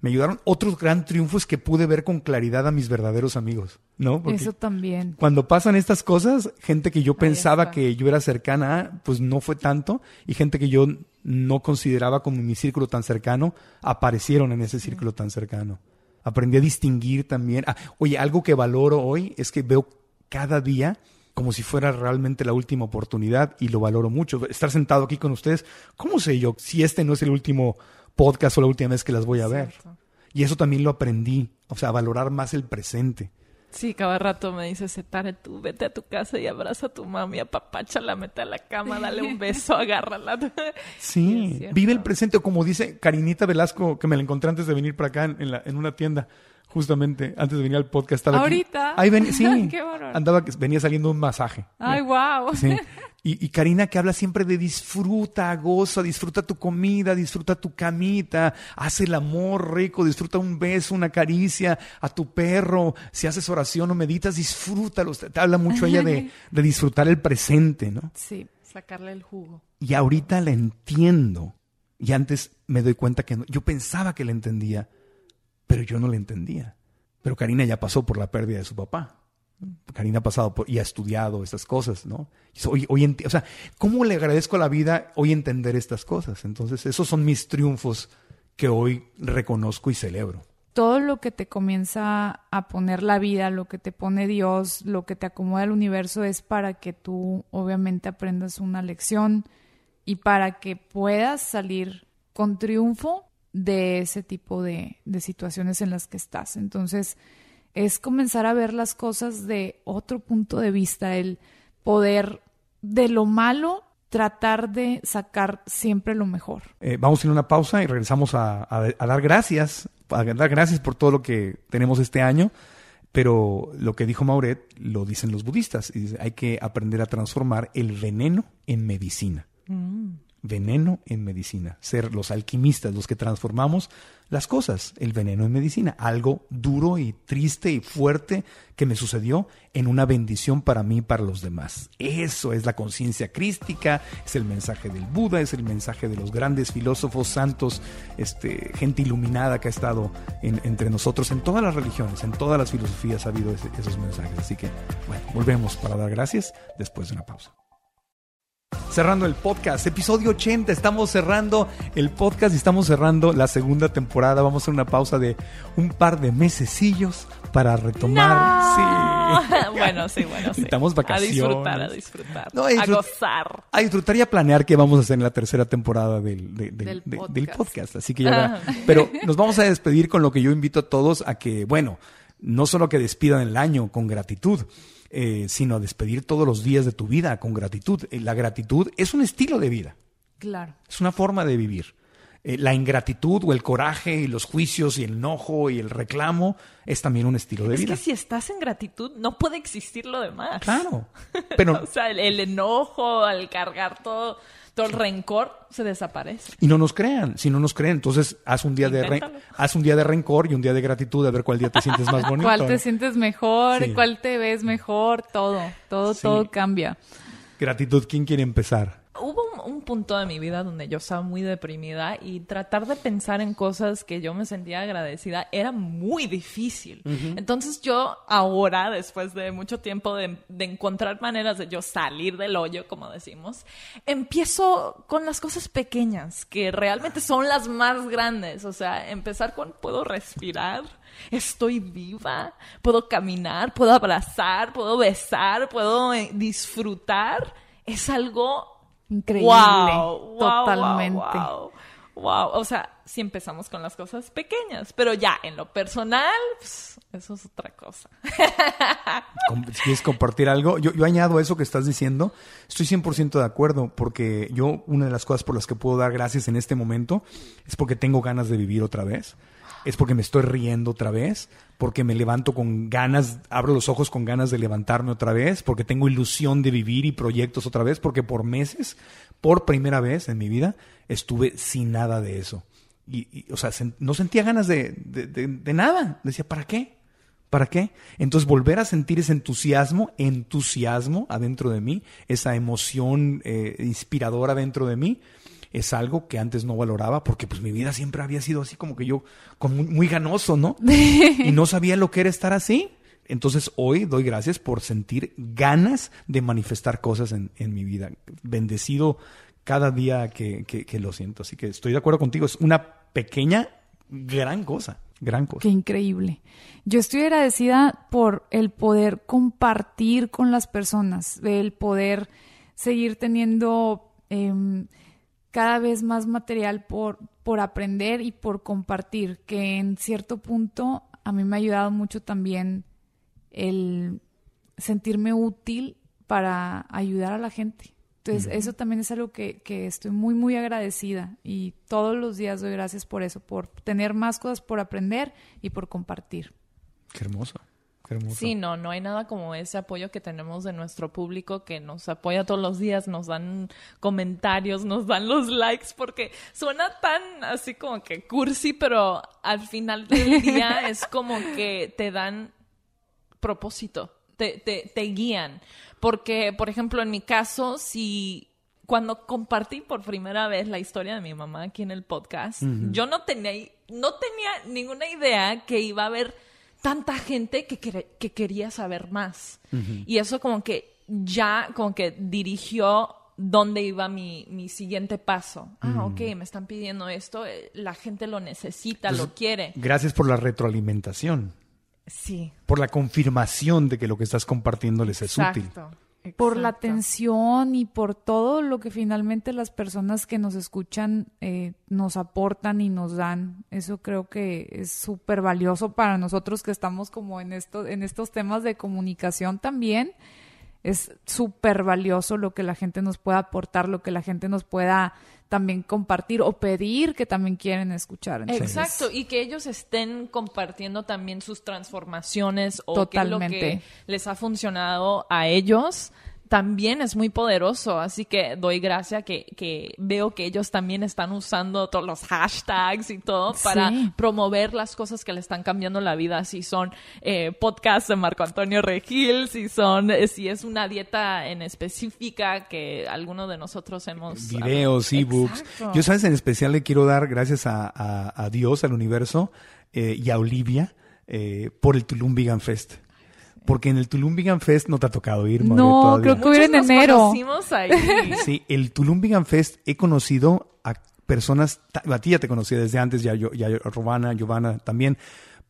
Speaker 3: me ayudaron. Otro gran triunfo es que pude ver con claridad a mis verdaderos amigos, ¿no? Porque
Speaker 6: Eso también.
Speaker 3: cuando pasan estas cosas, gente que yo pensaba
Speaker 5: está.
Speaker 3: que yo era cercana a, pues no fue tanto, y gente que yo no consideraba como mi círculo tan cercano, aparecieron en ese círculo tan cercano. Aprendí a distinguir también. Ah, oye, algo que valoro hoy es que veo cada día como si fuera realmente la última oportunidad y lo valoro mucho. Estar sentado aquí con ustedes, ¿cómo sé yo si este no es el último podcast o la última vez que las voy a ver? Y eso también lo aprendí, o sea, a valorar más el presente.
Speaker 5: Sí, cada rato me dice, Setare, tú vete a tu casa y abraza a tu mami, apapáchala, mete a la cama, dale un beso, (laughs) agárrala. (laughs)
Speaker 3: Sí, vive el presente, o como dice Karinita Velasco, que me la encontré antes de venir para acá en, la- en una tienda, justamente antes de venir al podcast. Estaba aquí.
Speaker 6: ¿Ahorita?
Speaker 3: Ahí ven, sí, (laughs)
Speaker 6: Qué
Speaker 3: andaba, venía saliendo un masaje.
Speaker 6: Ay, wow.
Speaker 3: Sí. Y, y Karina que habla siempre de disfruta, goza, disfruta tu comida, disfruta tu camita, haz el amor rico, disfruta un beso, una caricia a tu perro, si haces oración o meditas, disfrútalo. Te habla mucho ella de, (laughs) de disfrutar el presente, ¿no?
Speaker 6: Sí.
Speaker 5: Sacarle el jugo.
Speaker 3: Y ahorita la entiendo. Y antes me doy cuenta que no. Yo pensaba que la entendía, pero yo no la entendía. Pero Karina ya pasó por la pérdida de su papá. Karina ha pasado por, y ha estudiado estas cosas, ¿no? Hoy, hoy o sea, ¿cómo le agradezco a la vida hoy entender estas cosas? Entonces, esos son mis triunfos que hoy reconozco y celebro.
Speaker 6: todo lo que te comienza a poner la vida, lo que te pone Dios, lo que te acomoda el universo es para que tú obviamente aprendas una lección y para que puedas salir con triunfo de ese tipo de, de situaciones en las que estás. Entonces, es comenzar a ver las cosas de otro punto de vista, el poder de lo malo tratar de sacar siempre lo mejor.
Speaker 3: Eh, vamos a ir a una pausa y regresamos a, a- a dar gracias, a dar gracias por todo lo que tenemos este año. Pero lo que dijo Mauret lo dicen los budistas. Y dice, hay que aprender a transformar el veneno en medicina. Veneno en medicina. Ser los alquimistas, los que transformamos las cosas. El veneno en medicina. Algo duro y triste y fuerte que me sucedió en una bendición para mí y para los demás. Eso es la conciencia crística, es el mensaje del Buda, es el mensaje de los grandes filósofos santos, este, gente iluminada que ha estado en- entre nosotros en todas las religiones, en todas las filosofías ha habido esos mensajes. Así que, bueno, volvemos para dar gracias después de una pausa. Cerrando el podcast, episodio 80. Estamos cerrando el podcast y estamos cerrando la segunda temporada. Vamos a hacer una pausa de un par de mesecillos para retomar. Sí. (laughs)
Speaker 5: bueno, sí, bueno, sí.
Speaker 3: Necesitamos vacaciones.
Speaker 5: A disfrutar, a disfrutar.
Speaker 3: No, a
Speaker 5: gozar.
Speaker 3: A disfrutar y a planear qué vamos a hacer en la tercera temporada del, de- de-
Speaker 6: Del
Speaker 3: de-
Speaker 6: podcast.
Speaker 3: Así que ya verá. Pero nos vamos a despedir con lo que yo invito a todos a que, bueno, no solo que despidan el año con gratitud, eh, sino a despedir todos los días de tu vida con gratitud. Eh, La gratitud es un estilo de vida.
Speaker 6: Claro.
Speaker 3: Es una forma de vivir. Eh, la ingratitud o el coraje y los juicios y el enojo y el reclamo es también un estilo de
Speaker 5: Es
Speaker 3: vida.
Speaker 5: que si estás en gratitud, no puede existir lo demás.
Speaker 3: Claro. (laughs) Pero,
Speaker 5: O sea, el, el enojo, al cargar todo, todo el rencor, se desaparece.
Speaker 3: y no nos crean, si no nos creen, entonces haz un día de
Speaker 5: Inténtalo.
Speaker 3: haz un día de rencor y un día de gratitud a ver cuál día te sientes más (laughs) bonito.
Speaker 6: ¿Cuál te sientes mejor?
Speaker 3: Sí.
Speaker 6: ¿Cuál te ves mejor? Todo, todo,
Speaker 3: Sí.
Speaker 6: todo cambia.
Speaker 3: Gratitud, ¿quién quiere empezar?
Speaker 5: Un, un punto de mi vida donde yo estaba muy deprimida y tratar de pensar en cosas que yo me sentía agradecida era muy difícil. Entonces yo ahora, después de mucho tiempo de, de encontrar maneras de yo salir del hoyo, como decimos, empiezo con las cosas pequeñas, que realmente son las más grandes. O sea, empezar con puedo respirar. Estoy viva, puedo caminar, puedo abrazar, puedo besar, puedo eh, disfrutar. Es algo
Speaker 6: Increíble.
Speaker 5: Wow, wow,
Speaker 6: Totalmente.
Speaker 5: Wow, wow, wow. O sea, si empezamos con las cosas pequeñas, pero ya en lo personal, pues, eso es otra cosa. (laughs)
Speaker 3: Quieres compartir algo, yo, yo añado eso que estás diciendo. Estoy 100% de acuerdo porque yo una de las cosas por las que puedo dar gracias en este momento es porque tengo ganas de vivir otra vez. Es porque me estoy riendo otra vez, porque me levanto con ganas, abro los ojos con ganas de levantarme otra vez, porque tengo ilusión de vivir y proyectos otra vez, porque por meses, por primera vez en mi vida, estuve sin nada de eso. Y, o sea, no sentía ganas de- de nada. Decía, ¿para qué? ¿Para qué? Entonces volver a sentir ese entusiasmo, entusiasmo adentro de mí, esa emoción eh, inspiradora dentro de mí, es algo que antes no valoraba porque pues mi vida siempre había sido así como que yo, como muy, muy ganoso, ¿no? (laughs) y no sabía lo que era estar así. Entonces hoy doy gracias por sentir ganas de manifestar cosas en, en mi vida. Bendecido cada día que, que- que lo siento. Así que estoy de acuerdo contigo. Es una pequeña, gran cosa. Gran cosa.
Speaker 6: Qué increíble. Yo estoy agradecida por el poder compartir con las personas, el poder seguir teniendo em, cada vez más material por, por aprender y por compartir, que en cierto punto a mí me ha ayudado mucho también el sentirme útil para ayudar a la gente. Entonces, eso también es algo que, que estoy muy, muy agradecida y todos los días doy gracias por eso, por tener más cosas por aprender y por compartir.
Speaker 3: Qué hermoso. Hermoso.
Speaker 5: Sí, no, no hay nada como ese apoyo que tenemos de nuestro público que nos apoya todos los días, nos dan comentarios, nos dan los likes, porque suena tan así como que cursi, pero al final del (laughs) día es como que te dan propósito, te, te, te guían. Porque, por ejemplo, en mi caso, si cuando compartí por primera vez la historia de mi mamá aquí en el podcast, yo no tenía, no tenía ninguna idea que iba a haber tanta gente que, quería saber más. Y eso como que ya como que dirigió dónde iba mi, mi siguiente paso. Ah, ok, me están pidiendo esto, eh, la gente lo necesita,
Speaker 3: Entonces,
Speaker 5: lo quiere.
Speaker 3: Gracias por la retroalimentación,
Speaker 5: Sí.
Speaker 3: por la confirmación de que lo que estás compartiendo les es útil.
Speaker 5: Exacto.
Speaker 6: Por la atención y por todo lo que finalmente las personas que nos escuchan eh, nos aportan y nos dan. Eso creo que es súper valioso para nosotros que estamos como en, esto, en estos temas de comunicación también. Es súper valioso lo que la gente nos pueda aportar, lo que la gente nos pueda también compartir o pedir que también quieren escuchar. Entonces,
Speaker 5: Exacto, y que ellos estén compartiendo también sus transformaciones o qué es lo que
Speaker 6: Totalmente.
Speaker 5: les ha funcionado a ellos. También es muy poderoso, así que doy gracia que, que veo que ellos también están usando todos los hashtags y todo para
Speaker 6: Sí.
Speaker 5: promover las cosas que le están cambiando la vida, si son eh, podcasts de Marco Antonio Regil, si son, eh, si es una dieta en específica que alguno de nosotros hemos
Speaker 3: videos, ebooks.
Speaker 5: Exacto.
Speaker 3: Yo, sabes, en especial le quiero dar gracias a, a- a Dios, al universo eh, y a Olivia eh, por el Tulum Vegan Fest. Porque en el Tulum Vegan Fest no te ha tocado ir, More,
Speaker 6: No,
Speaker 3: todavía.
Speaker 6: creo que hubiera en
Speaker 5: nos
Speaker 6: enero.
Speaker 5: conocimos ahí. (laughs)
Speaker 3: Sí, el Tulum Vegan Fest he conocido a personas, a ti ya te conocía desde antes, ya, yo, ya Robana, Giovanna también,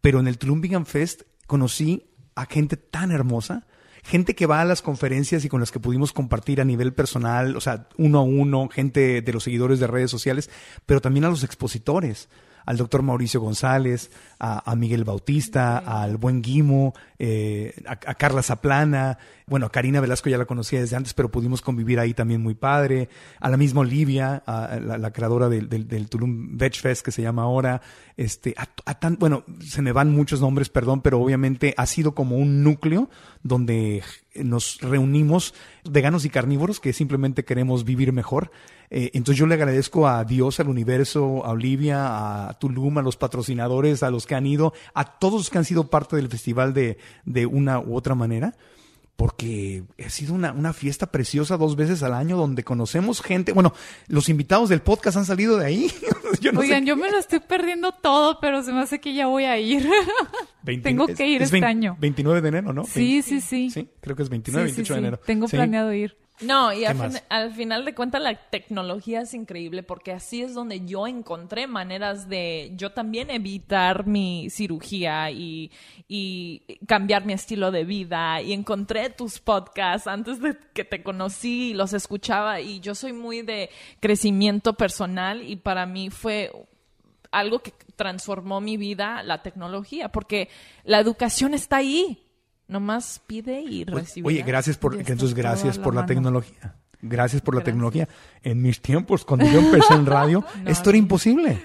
Speaker 3: pero en el Tulum Vegan Fest conocí a gente tan hermosa, gente que va a las conferencias y con las que pudimos compartir a nivel personal, o sea, uno a uno, gente de los seguidores de redes sociales, pero también a los expositores al doctor Mauricio González, a, a Miguel Bautista, al buen Guimo, eh, a, a Carla Zaplana, bueno, Karina Velasco ya la conocía desde antes, pero pudimos convivir ahí también muy padre, a la misma Olivia, a la, creadora del, Tulum Veg Fest que se llama ahora, este, a, a tan, bueno, se me van muchos nombres, perdón, pero obviamente ha sido como un núcleo donde nos reunimos veganos y carnívoros que simplemente queremos vivir mejor. Eh, entonces yo le agradezco a Dios, al universo, a Olivia, a Tulum, a los patrocinadores, a los que han ido, a todos los que han sido parte del festival de, de una u otra manera, porque ha sido una, una fiesta preciosa dos veces al año donde conocemos gente. Bueno, los invitados del podcast han salido de ahí. (laughs) yo no
Speaker 6: Oigan,
Speaker 3: sé.
Speaker 6: yo me lo estoy perdiendo todo, pero se me hace que ya voy a ir. (laughs)
Speaker 3: 20
Speaker 6: tengo que ir
Speaker 3: es
Speaker 6: este
Speaker 3: 20
Speaker 6: año.
Speaker 3: 29 de enero, ¿no?
Speaker 6: Sí, sí, sí.
Speaker 3: Sí, creo que es 29,
Speaker 6: Sí, sí,
Speaker 3: 28 de enero.
Speaker 6: Tengo planeado ir.
Speaker 5: No, y
Speaker 3: ¿Qué
Speaker 5: al, fin- al final de cuentas la tecnología es increíble porque así es donde yo encontré maneras de yo también evitar mi cirugía y, y cambiar mi estilo de vida. Y encontré tus podcasts antes de que te conocí y los escuchaba. Y yo soy muy de crecimiento personal y para mí fue algo que transformó mi vida la tecnología porque la educación está ahí. Nomás pide y recibe.
Speaker 3: Oye, gracias por, entonces gracias
Speaker 6: la
Speaker 3: por la
Speaker 6: mano.
Speaker 3: tecnología. Gracias por la tecnología. En mis tiempos, cuando yo empecé en radio, (laughs) esto era imposible.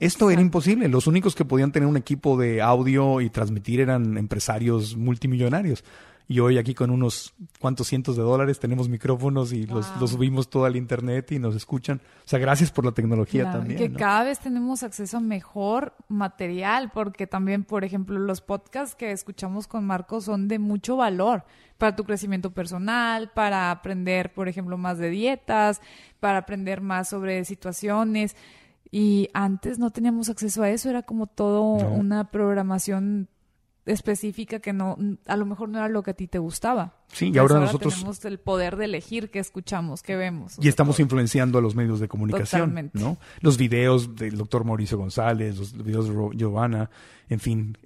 Speaker 3: Esto era imposible. Los únicos que podían tener un equipo de audio y transmitir eran empresarios multimillonarios. Y hoy aquí con unos cuantos cientos de dólares tenemos micrófonos y los, los subimos todo al internet y nos escuchan. O sea, gracias por la tecnología
Speaker 6: Claro,
Speaker 3: también.
Speaker 6: que
Speaker 3: ¿no?
Speaker 6: cada vez tenemos acceso a mejor material, porque también, por ejemplo, los podcasts que escuchamos con Marco son de mucho valor para tu crecimiento personal, para aprender, por ejemplo, más de dietas, para aprender más sobre situaciones. Y antes no teníamos acceso a eso, era como todo
Speaker 3: No.
Speaker 6: una programación específica que no, a lo mejor no era lo que a ti te gustaba.
Speaker 3: Sí, y
Speaker 6: Entonces,
Speaker 3: ahora nosotros
Speaker 6: tenemos el poder de elegir qué escuchamos, qué vemos.
Speaker 3: Y estamos
Speaker 6: todo.
Speaker 3: influenciando a los medios de comunicación,
Speaker 6: Totalmente.
Speaker 3: ¿no? Los videos del doctor Mauricio González, los videos de Giovanna, en fin,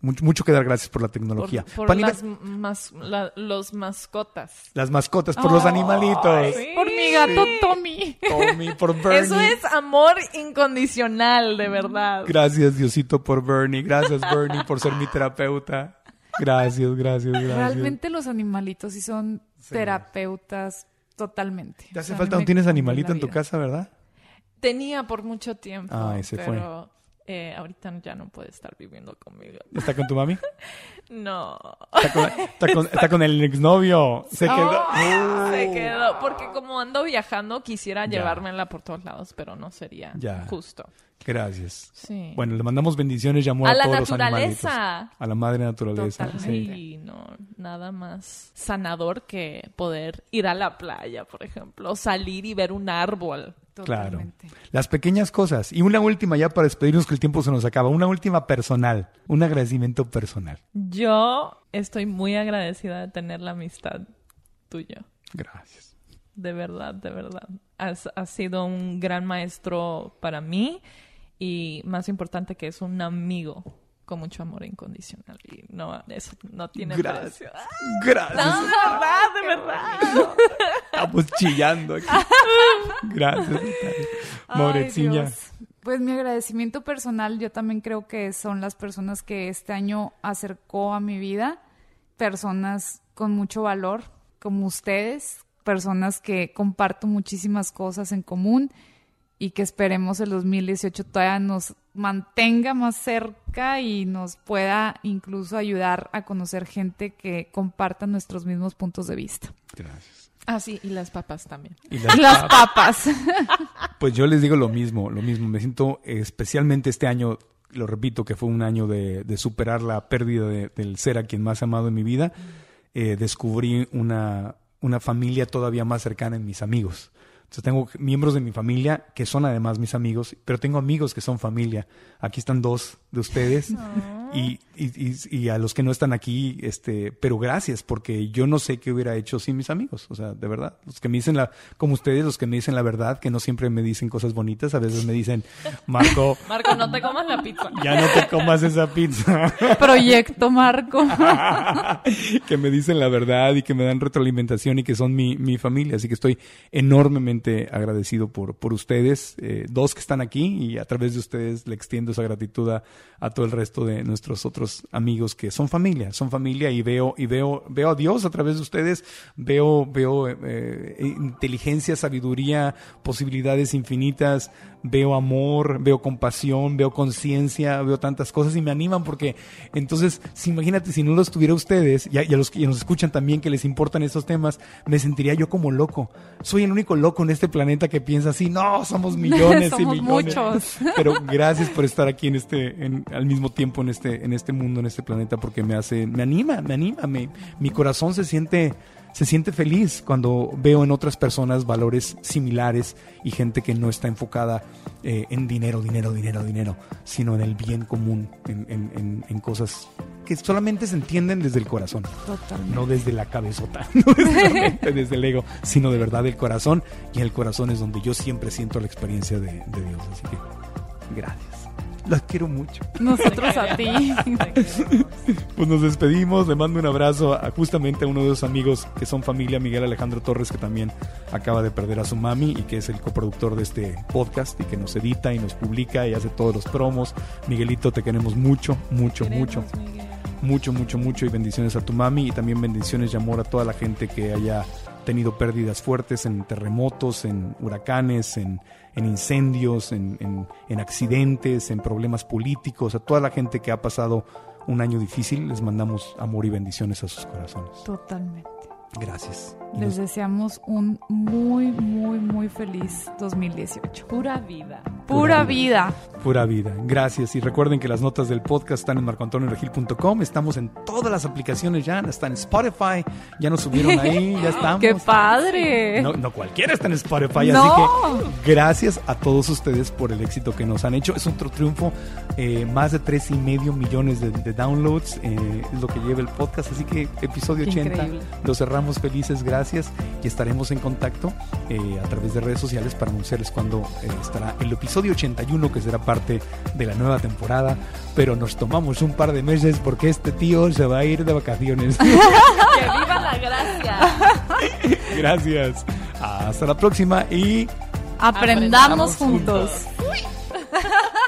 Speaker 3: mucho, mucho que dar gracias por la tecnología.
Speaker 5: por las mas- la- los mascotas.
Speaker 3: las mascotas, por los animalitos.
Speaker 5: sí.
Speaker 6: Por mi gato Tommy.
Speaker 3: Tommy, por (laughs) Bernie.
Speaker 5: Eso es amor incondicional, de verdad.
Speaker 3: Gracias, Diosito, por Bernie. Gracias, Bernie, por ser mi terapeuta. Gracias, gracias, gracias.
Speaker 6: Realmente los animalitos sí son terapeutas totalmente.
Speaker 3: ¿Te hace
Speaker 6: O sea, a
Speaker 3: falta? ¿No tienes animalito en tu casa, verdad?
Speaker 5: Tenía por mucho tiempo.
Speaker 3: Ay, se fue.
Speaker 5: pero eh, ahorita ya no puede estar viviendo conmigo.
Speaker 3: ¿Está con tu mami? (laughs)
Speaker 5: No.
Speaker 3: ¿Está con, está con- está con el exnovio? Se quedó.
Speaker 5: Se quedó. Porque como ando viajando, quisiera
Speaker 3: Ya.
Speaker 5: llevármela por todos lados, pero no sería
Speaker 3: Ya.
Speaker 5: justo.
Speaker 3: Gracias.
Speaker 5: Sí.
Speaker 3: Bueno, le mandamos bendiciones y amor
Speaker 5: A
Speaker 3: a,
Speaker 5: la
Speaker 3: todos los animalitos.
Speaker 5: naturaleza.
Speaker 3: A la madre naturaleza.
Speaker 6: Totalmente.
Speaker 3: Sí.
Speaker 5: No, nada más sanador que poder ir a la playa, por ejemplo, o salir y ver un árbol.
Speaker 3: Claro. Las pequeñas cosas. Y una última ya para despedirnos que el tiempo se nos acaba. Una última personal. Un agradecimiento personal.
Speaker 5: Yo estoy muy agradecida de tener la amistad tuya.
Speaker 3: Gracias.
Speaker 5: De verdad, de verdad. Has, has sido un gran maestro para mí y más importante que es un amigo con mucho amor incondicional. Y no, eso no tiene
Speaker 3: Gracias.
Speaker 5: precio.
Speaker 3: Gracias.
Speaker 5: No, de verdad, de verdad.
Speaker 3: Estamos chillando aquí. (laughs) Gracias.
Speaker 6: Dios. Pues mi agradecimiento personal, yo también creo que son las personas que este año acercó a mi vida, personas con mucho valor, como ustedes, personas que comparto muchísimas cosas en común y que esperemos el 2018 todavía nos mantenga más cerca y nos pueda incluso ayudar a conocer gente que comparta nuestros mismos puntos de vista.
Speaker 3: Gracias.
Speaker 5: Ah, sí, y las papas también.
Speaker 3: Y (laughs) las
Speaker 6: Las
Speaker 3: papas.
Speaker 6: papas. (laughs)
Speaker 3: Pues yo les digo lo mismo, lo mismo. Me siento especialmente este año, lo repito, que fue un año de, de superar la pérdida de- del ser a quien más he amado en mi vida. Eh, descubrí una, una familia todavía más cercana en mis amigos. Entonces tengo miembros de mi familia que son además mis amigos, pero tengo amigos que son familia. Aquí están dos de ustedes y, y- y a los que no están aquí, este, pero gracias porque yo no sé qué hubiera hecho sin mis amigos. O sea, de verdad, los que me dicen la, como ustedes, los que me dicen la verdad, que no siempre me dicen cosas bonitas, a veces me dicen, Marco, (laughs)
Speaker 5: Marco, no te comas la pizza.
Speaker 3: ya no te comas esa pizza. (laughs)
Speaker 6: Proyecto Marco. (laughs)
Speaker 3: que me dicen la verdad y que me dan retroalimentación y que son mi, mi familia. Así que estoy enormemente agradecido por, por ustedes, eh, dos que están aquí y a través de ustedes le extiendo esa gratitud a, a todo el resto de nuestros otros amigos que son familia, son familia y veo, y veo, veo a Dios a través de ustedes, veo, veo eh, inteligencia, sabiduría, posibilidades infinitas, veo amor, veo compasión, veo conciencia, veo tantas cosas y me animan porque entonces, si imagínate, si no los tuviera ustedes y a, y a los que nos escuchan también que les importan estos temas, me sentiría yo como loco. Soy el único loco en este planeta que piensa así, no, somos (laughs) millones y
Speaker 6: Somos
Speaker 3: millones.
Speaker 6: muchos. (laughs)
Speaker 3: Pero gracias por estar aquí en este, en- al mismo tiempo en este, en este mundo, en este planeta, porque me hace, me anima, me anima, me- mi corazón se siente, se siente feliz cuando veo en otras personas valores similares y gente que no está enfocada eh, en dinero, dinero, dinero, dinero, sino en el bien común, en, en- en- en cosas que solamente se entienden desde el corazón.
Speaker 6: Totalmente.
Speaker 3: No desde la cabezota, (laughs) no desde, el ego, sino de verdad del corazón. Y el corazón es donde yo siempre siento la experiencia de, de Dios. Así que gracias. Las quiero mucho.
Speaker 6: Nosotros a ti. (laughs)
Speaker 3: Pues nos despedimos. Le mando un abrazo a justamente a uno de los amigos que son familia, Miguel Alejandro Torres, que también acaba de perder a su mami y que es el coproductor de este podcast y que nos edita y nos publica y hace todos los promos. Miguelito, te queremos mucho, mucho, mucho. Mucho, mucho, mucho y bendiciones a tu mami y también bendiciones y amor a toda la gente que haya tenido pérdidas fuertes en terremotos, en huracanes, en, en incendios, en, en- en accidentes, en problemas políticos, a toda la gente que ha pasado un año difícil, les mandamos amor y bendiciones a sus corazones.
Speaker 6: Totalmente.
Speaker 3: Gracias. Y
Speaker 6: Les
Speaker 3: nos-
Speaker 6: deseamos un muy, muy, muy feliz 2018.
Speaker 5: Pura vida.
Speaker 6: Pura vida.
Speaker 3: Pura vida. Gracias. Y recuerden que las notas del podcast están en marcoantonioregil.com. Estamos en todas las aplicaciones ya. Están en Spotify. Ya nos subieron ahí. (laughs) Ya estamos.
Speaker 6: ¡Qué padre!
Speaker 3: No, no cualquiera está en Spotify.
Speaker 6: No.
Speaker 3: Así que gracias a todos ustedes por el éxito que nos han hecho. Es otro triunfo. eh, más de tres y medio millones de, de downloads. eh, es lo que lleva el podcast. Así que episodio
Speaker 5: Qué
Speaker 3: 80.
Speaker 5: increíble.
Speaker 3: Lo cerramos felices. Gracias. Y estaremos en contacto eh, a través de redes sociales para anunciarles cuando eh, estará el episodio 81 que será parte de la nueva temporada. Pero nos tomamos un par de meses porque este tío se va a ir de vacaciones. (laughs)
Speaker 5: ¡Que viva la gracia!
Speaker 3: Gracias. Hasta la próxima y
Speaker 6: Aprendamos
Speaker 5: Aprendamos
Speaker 6: juntos. (laughs)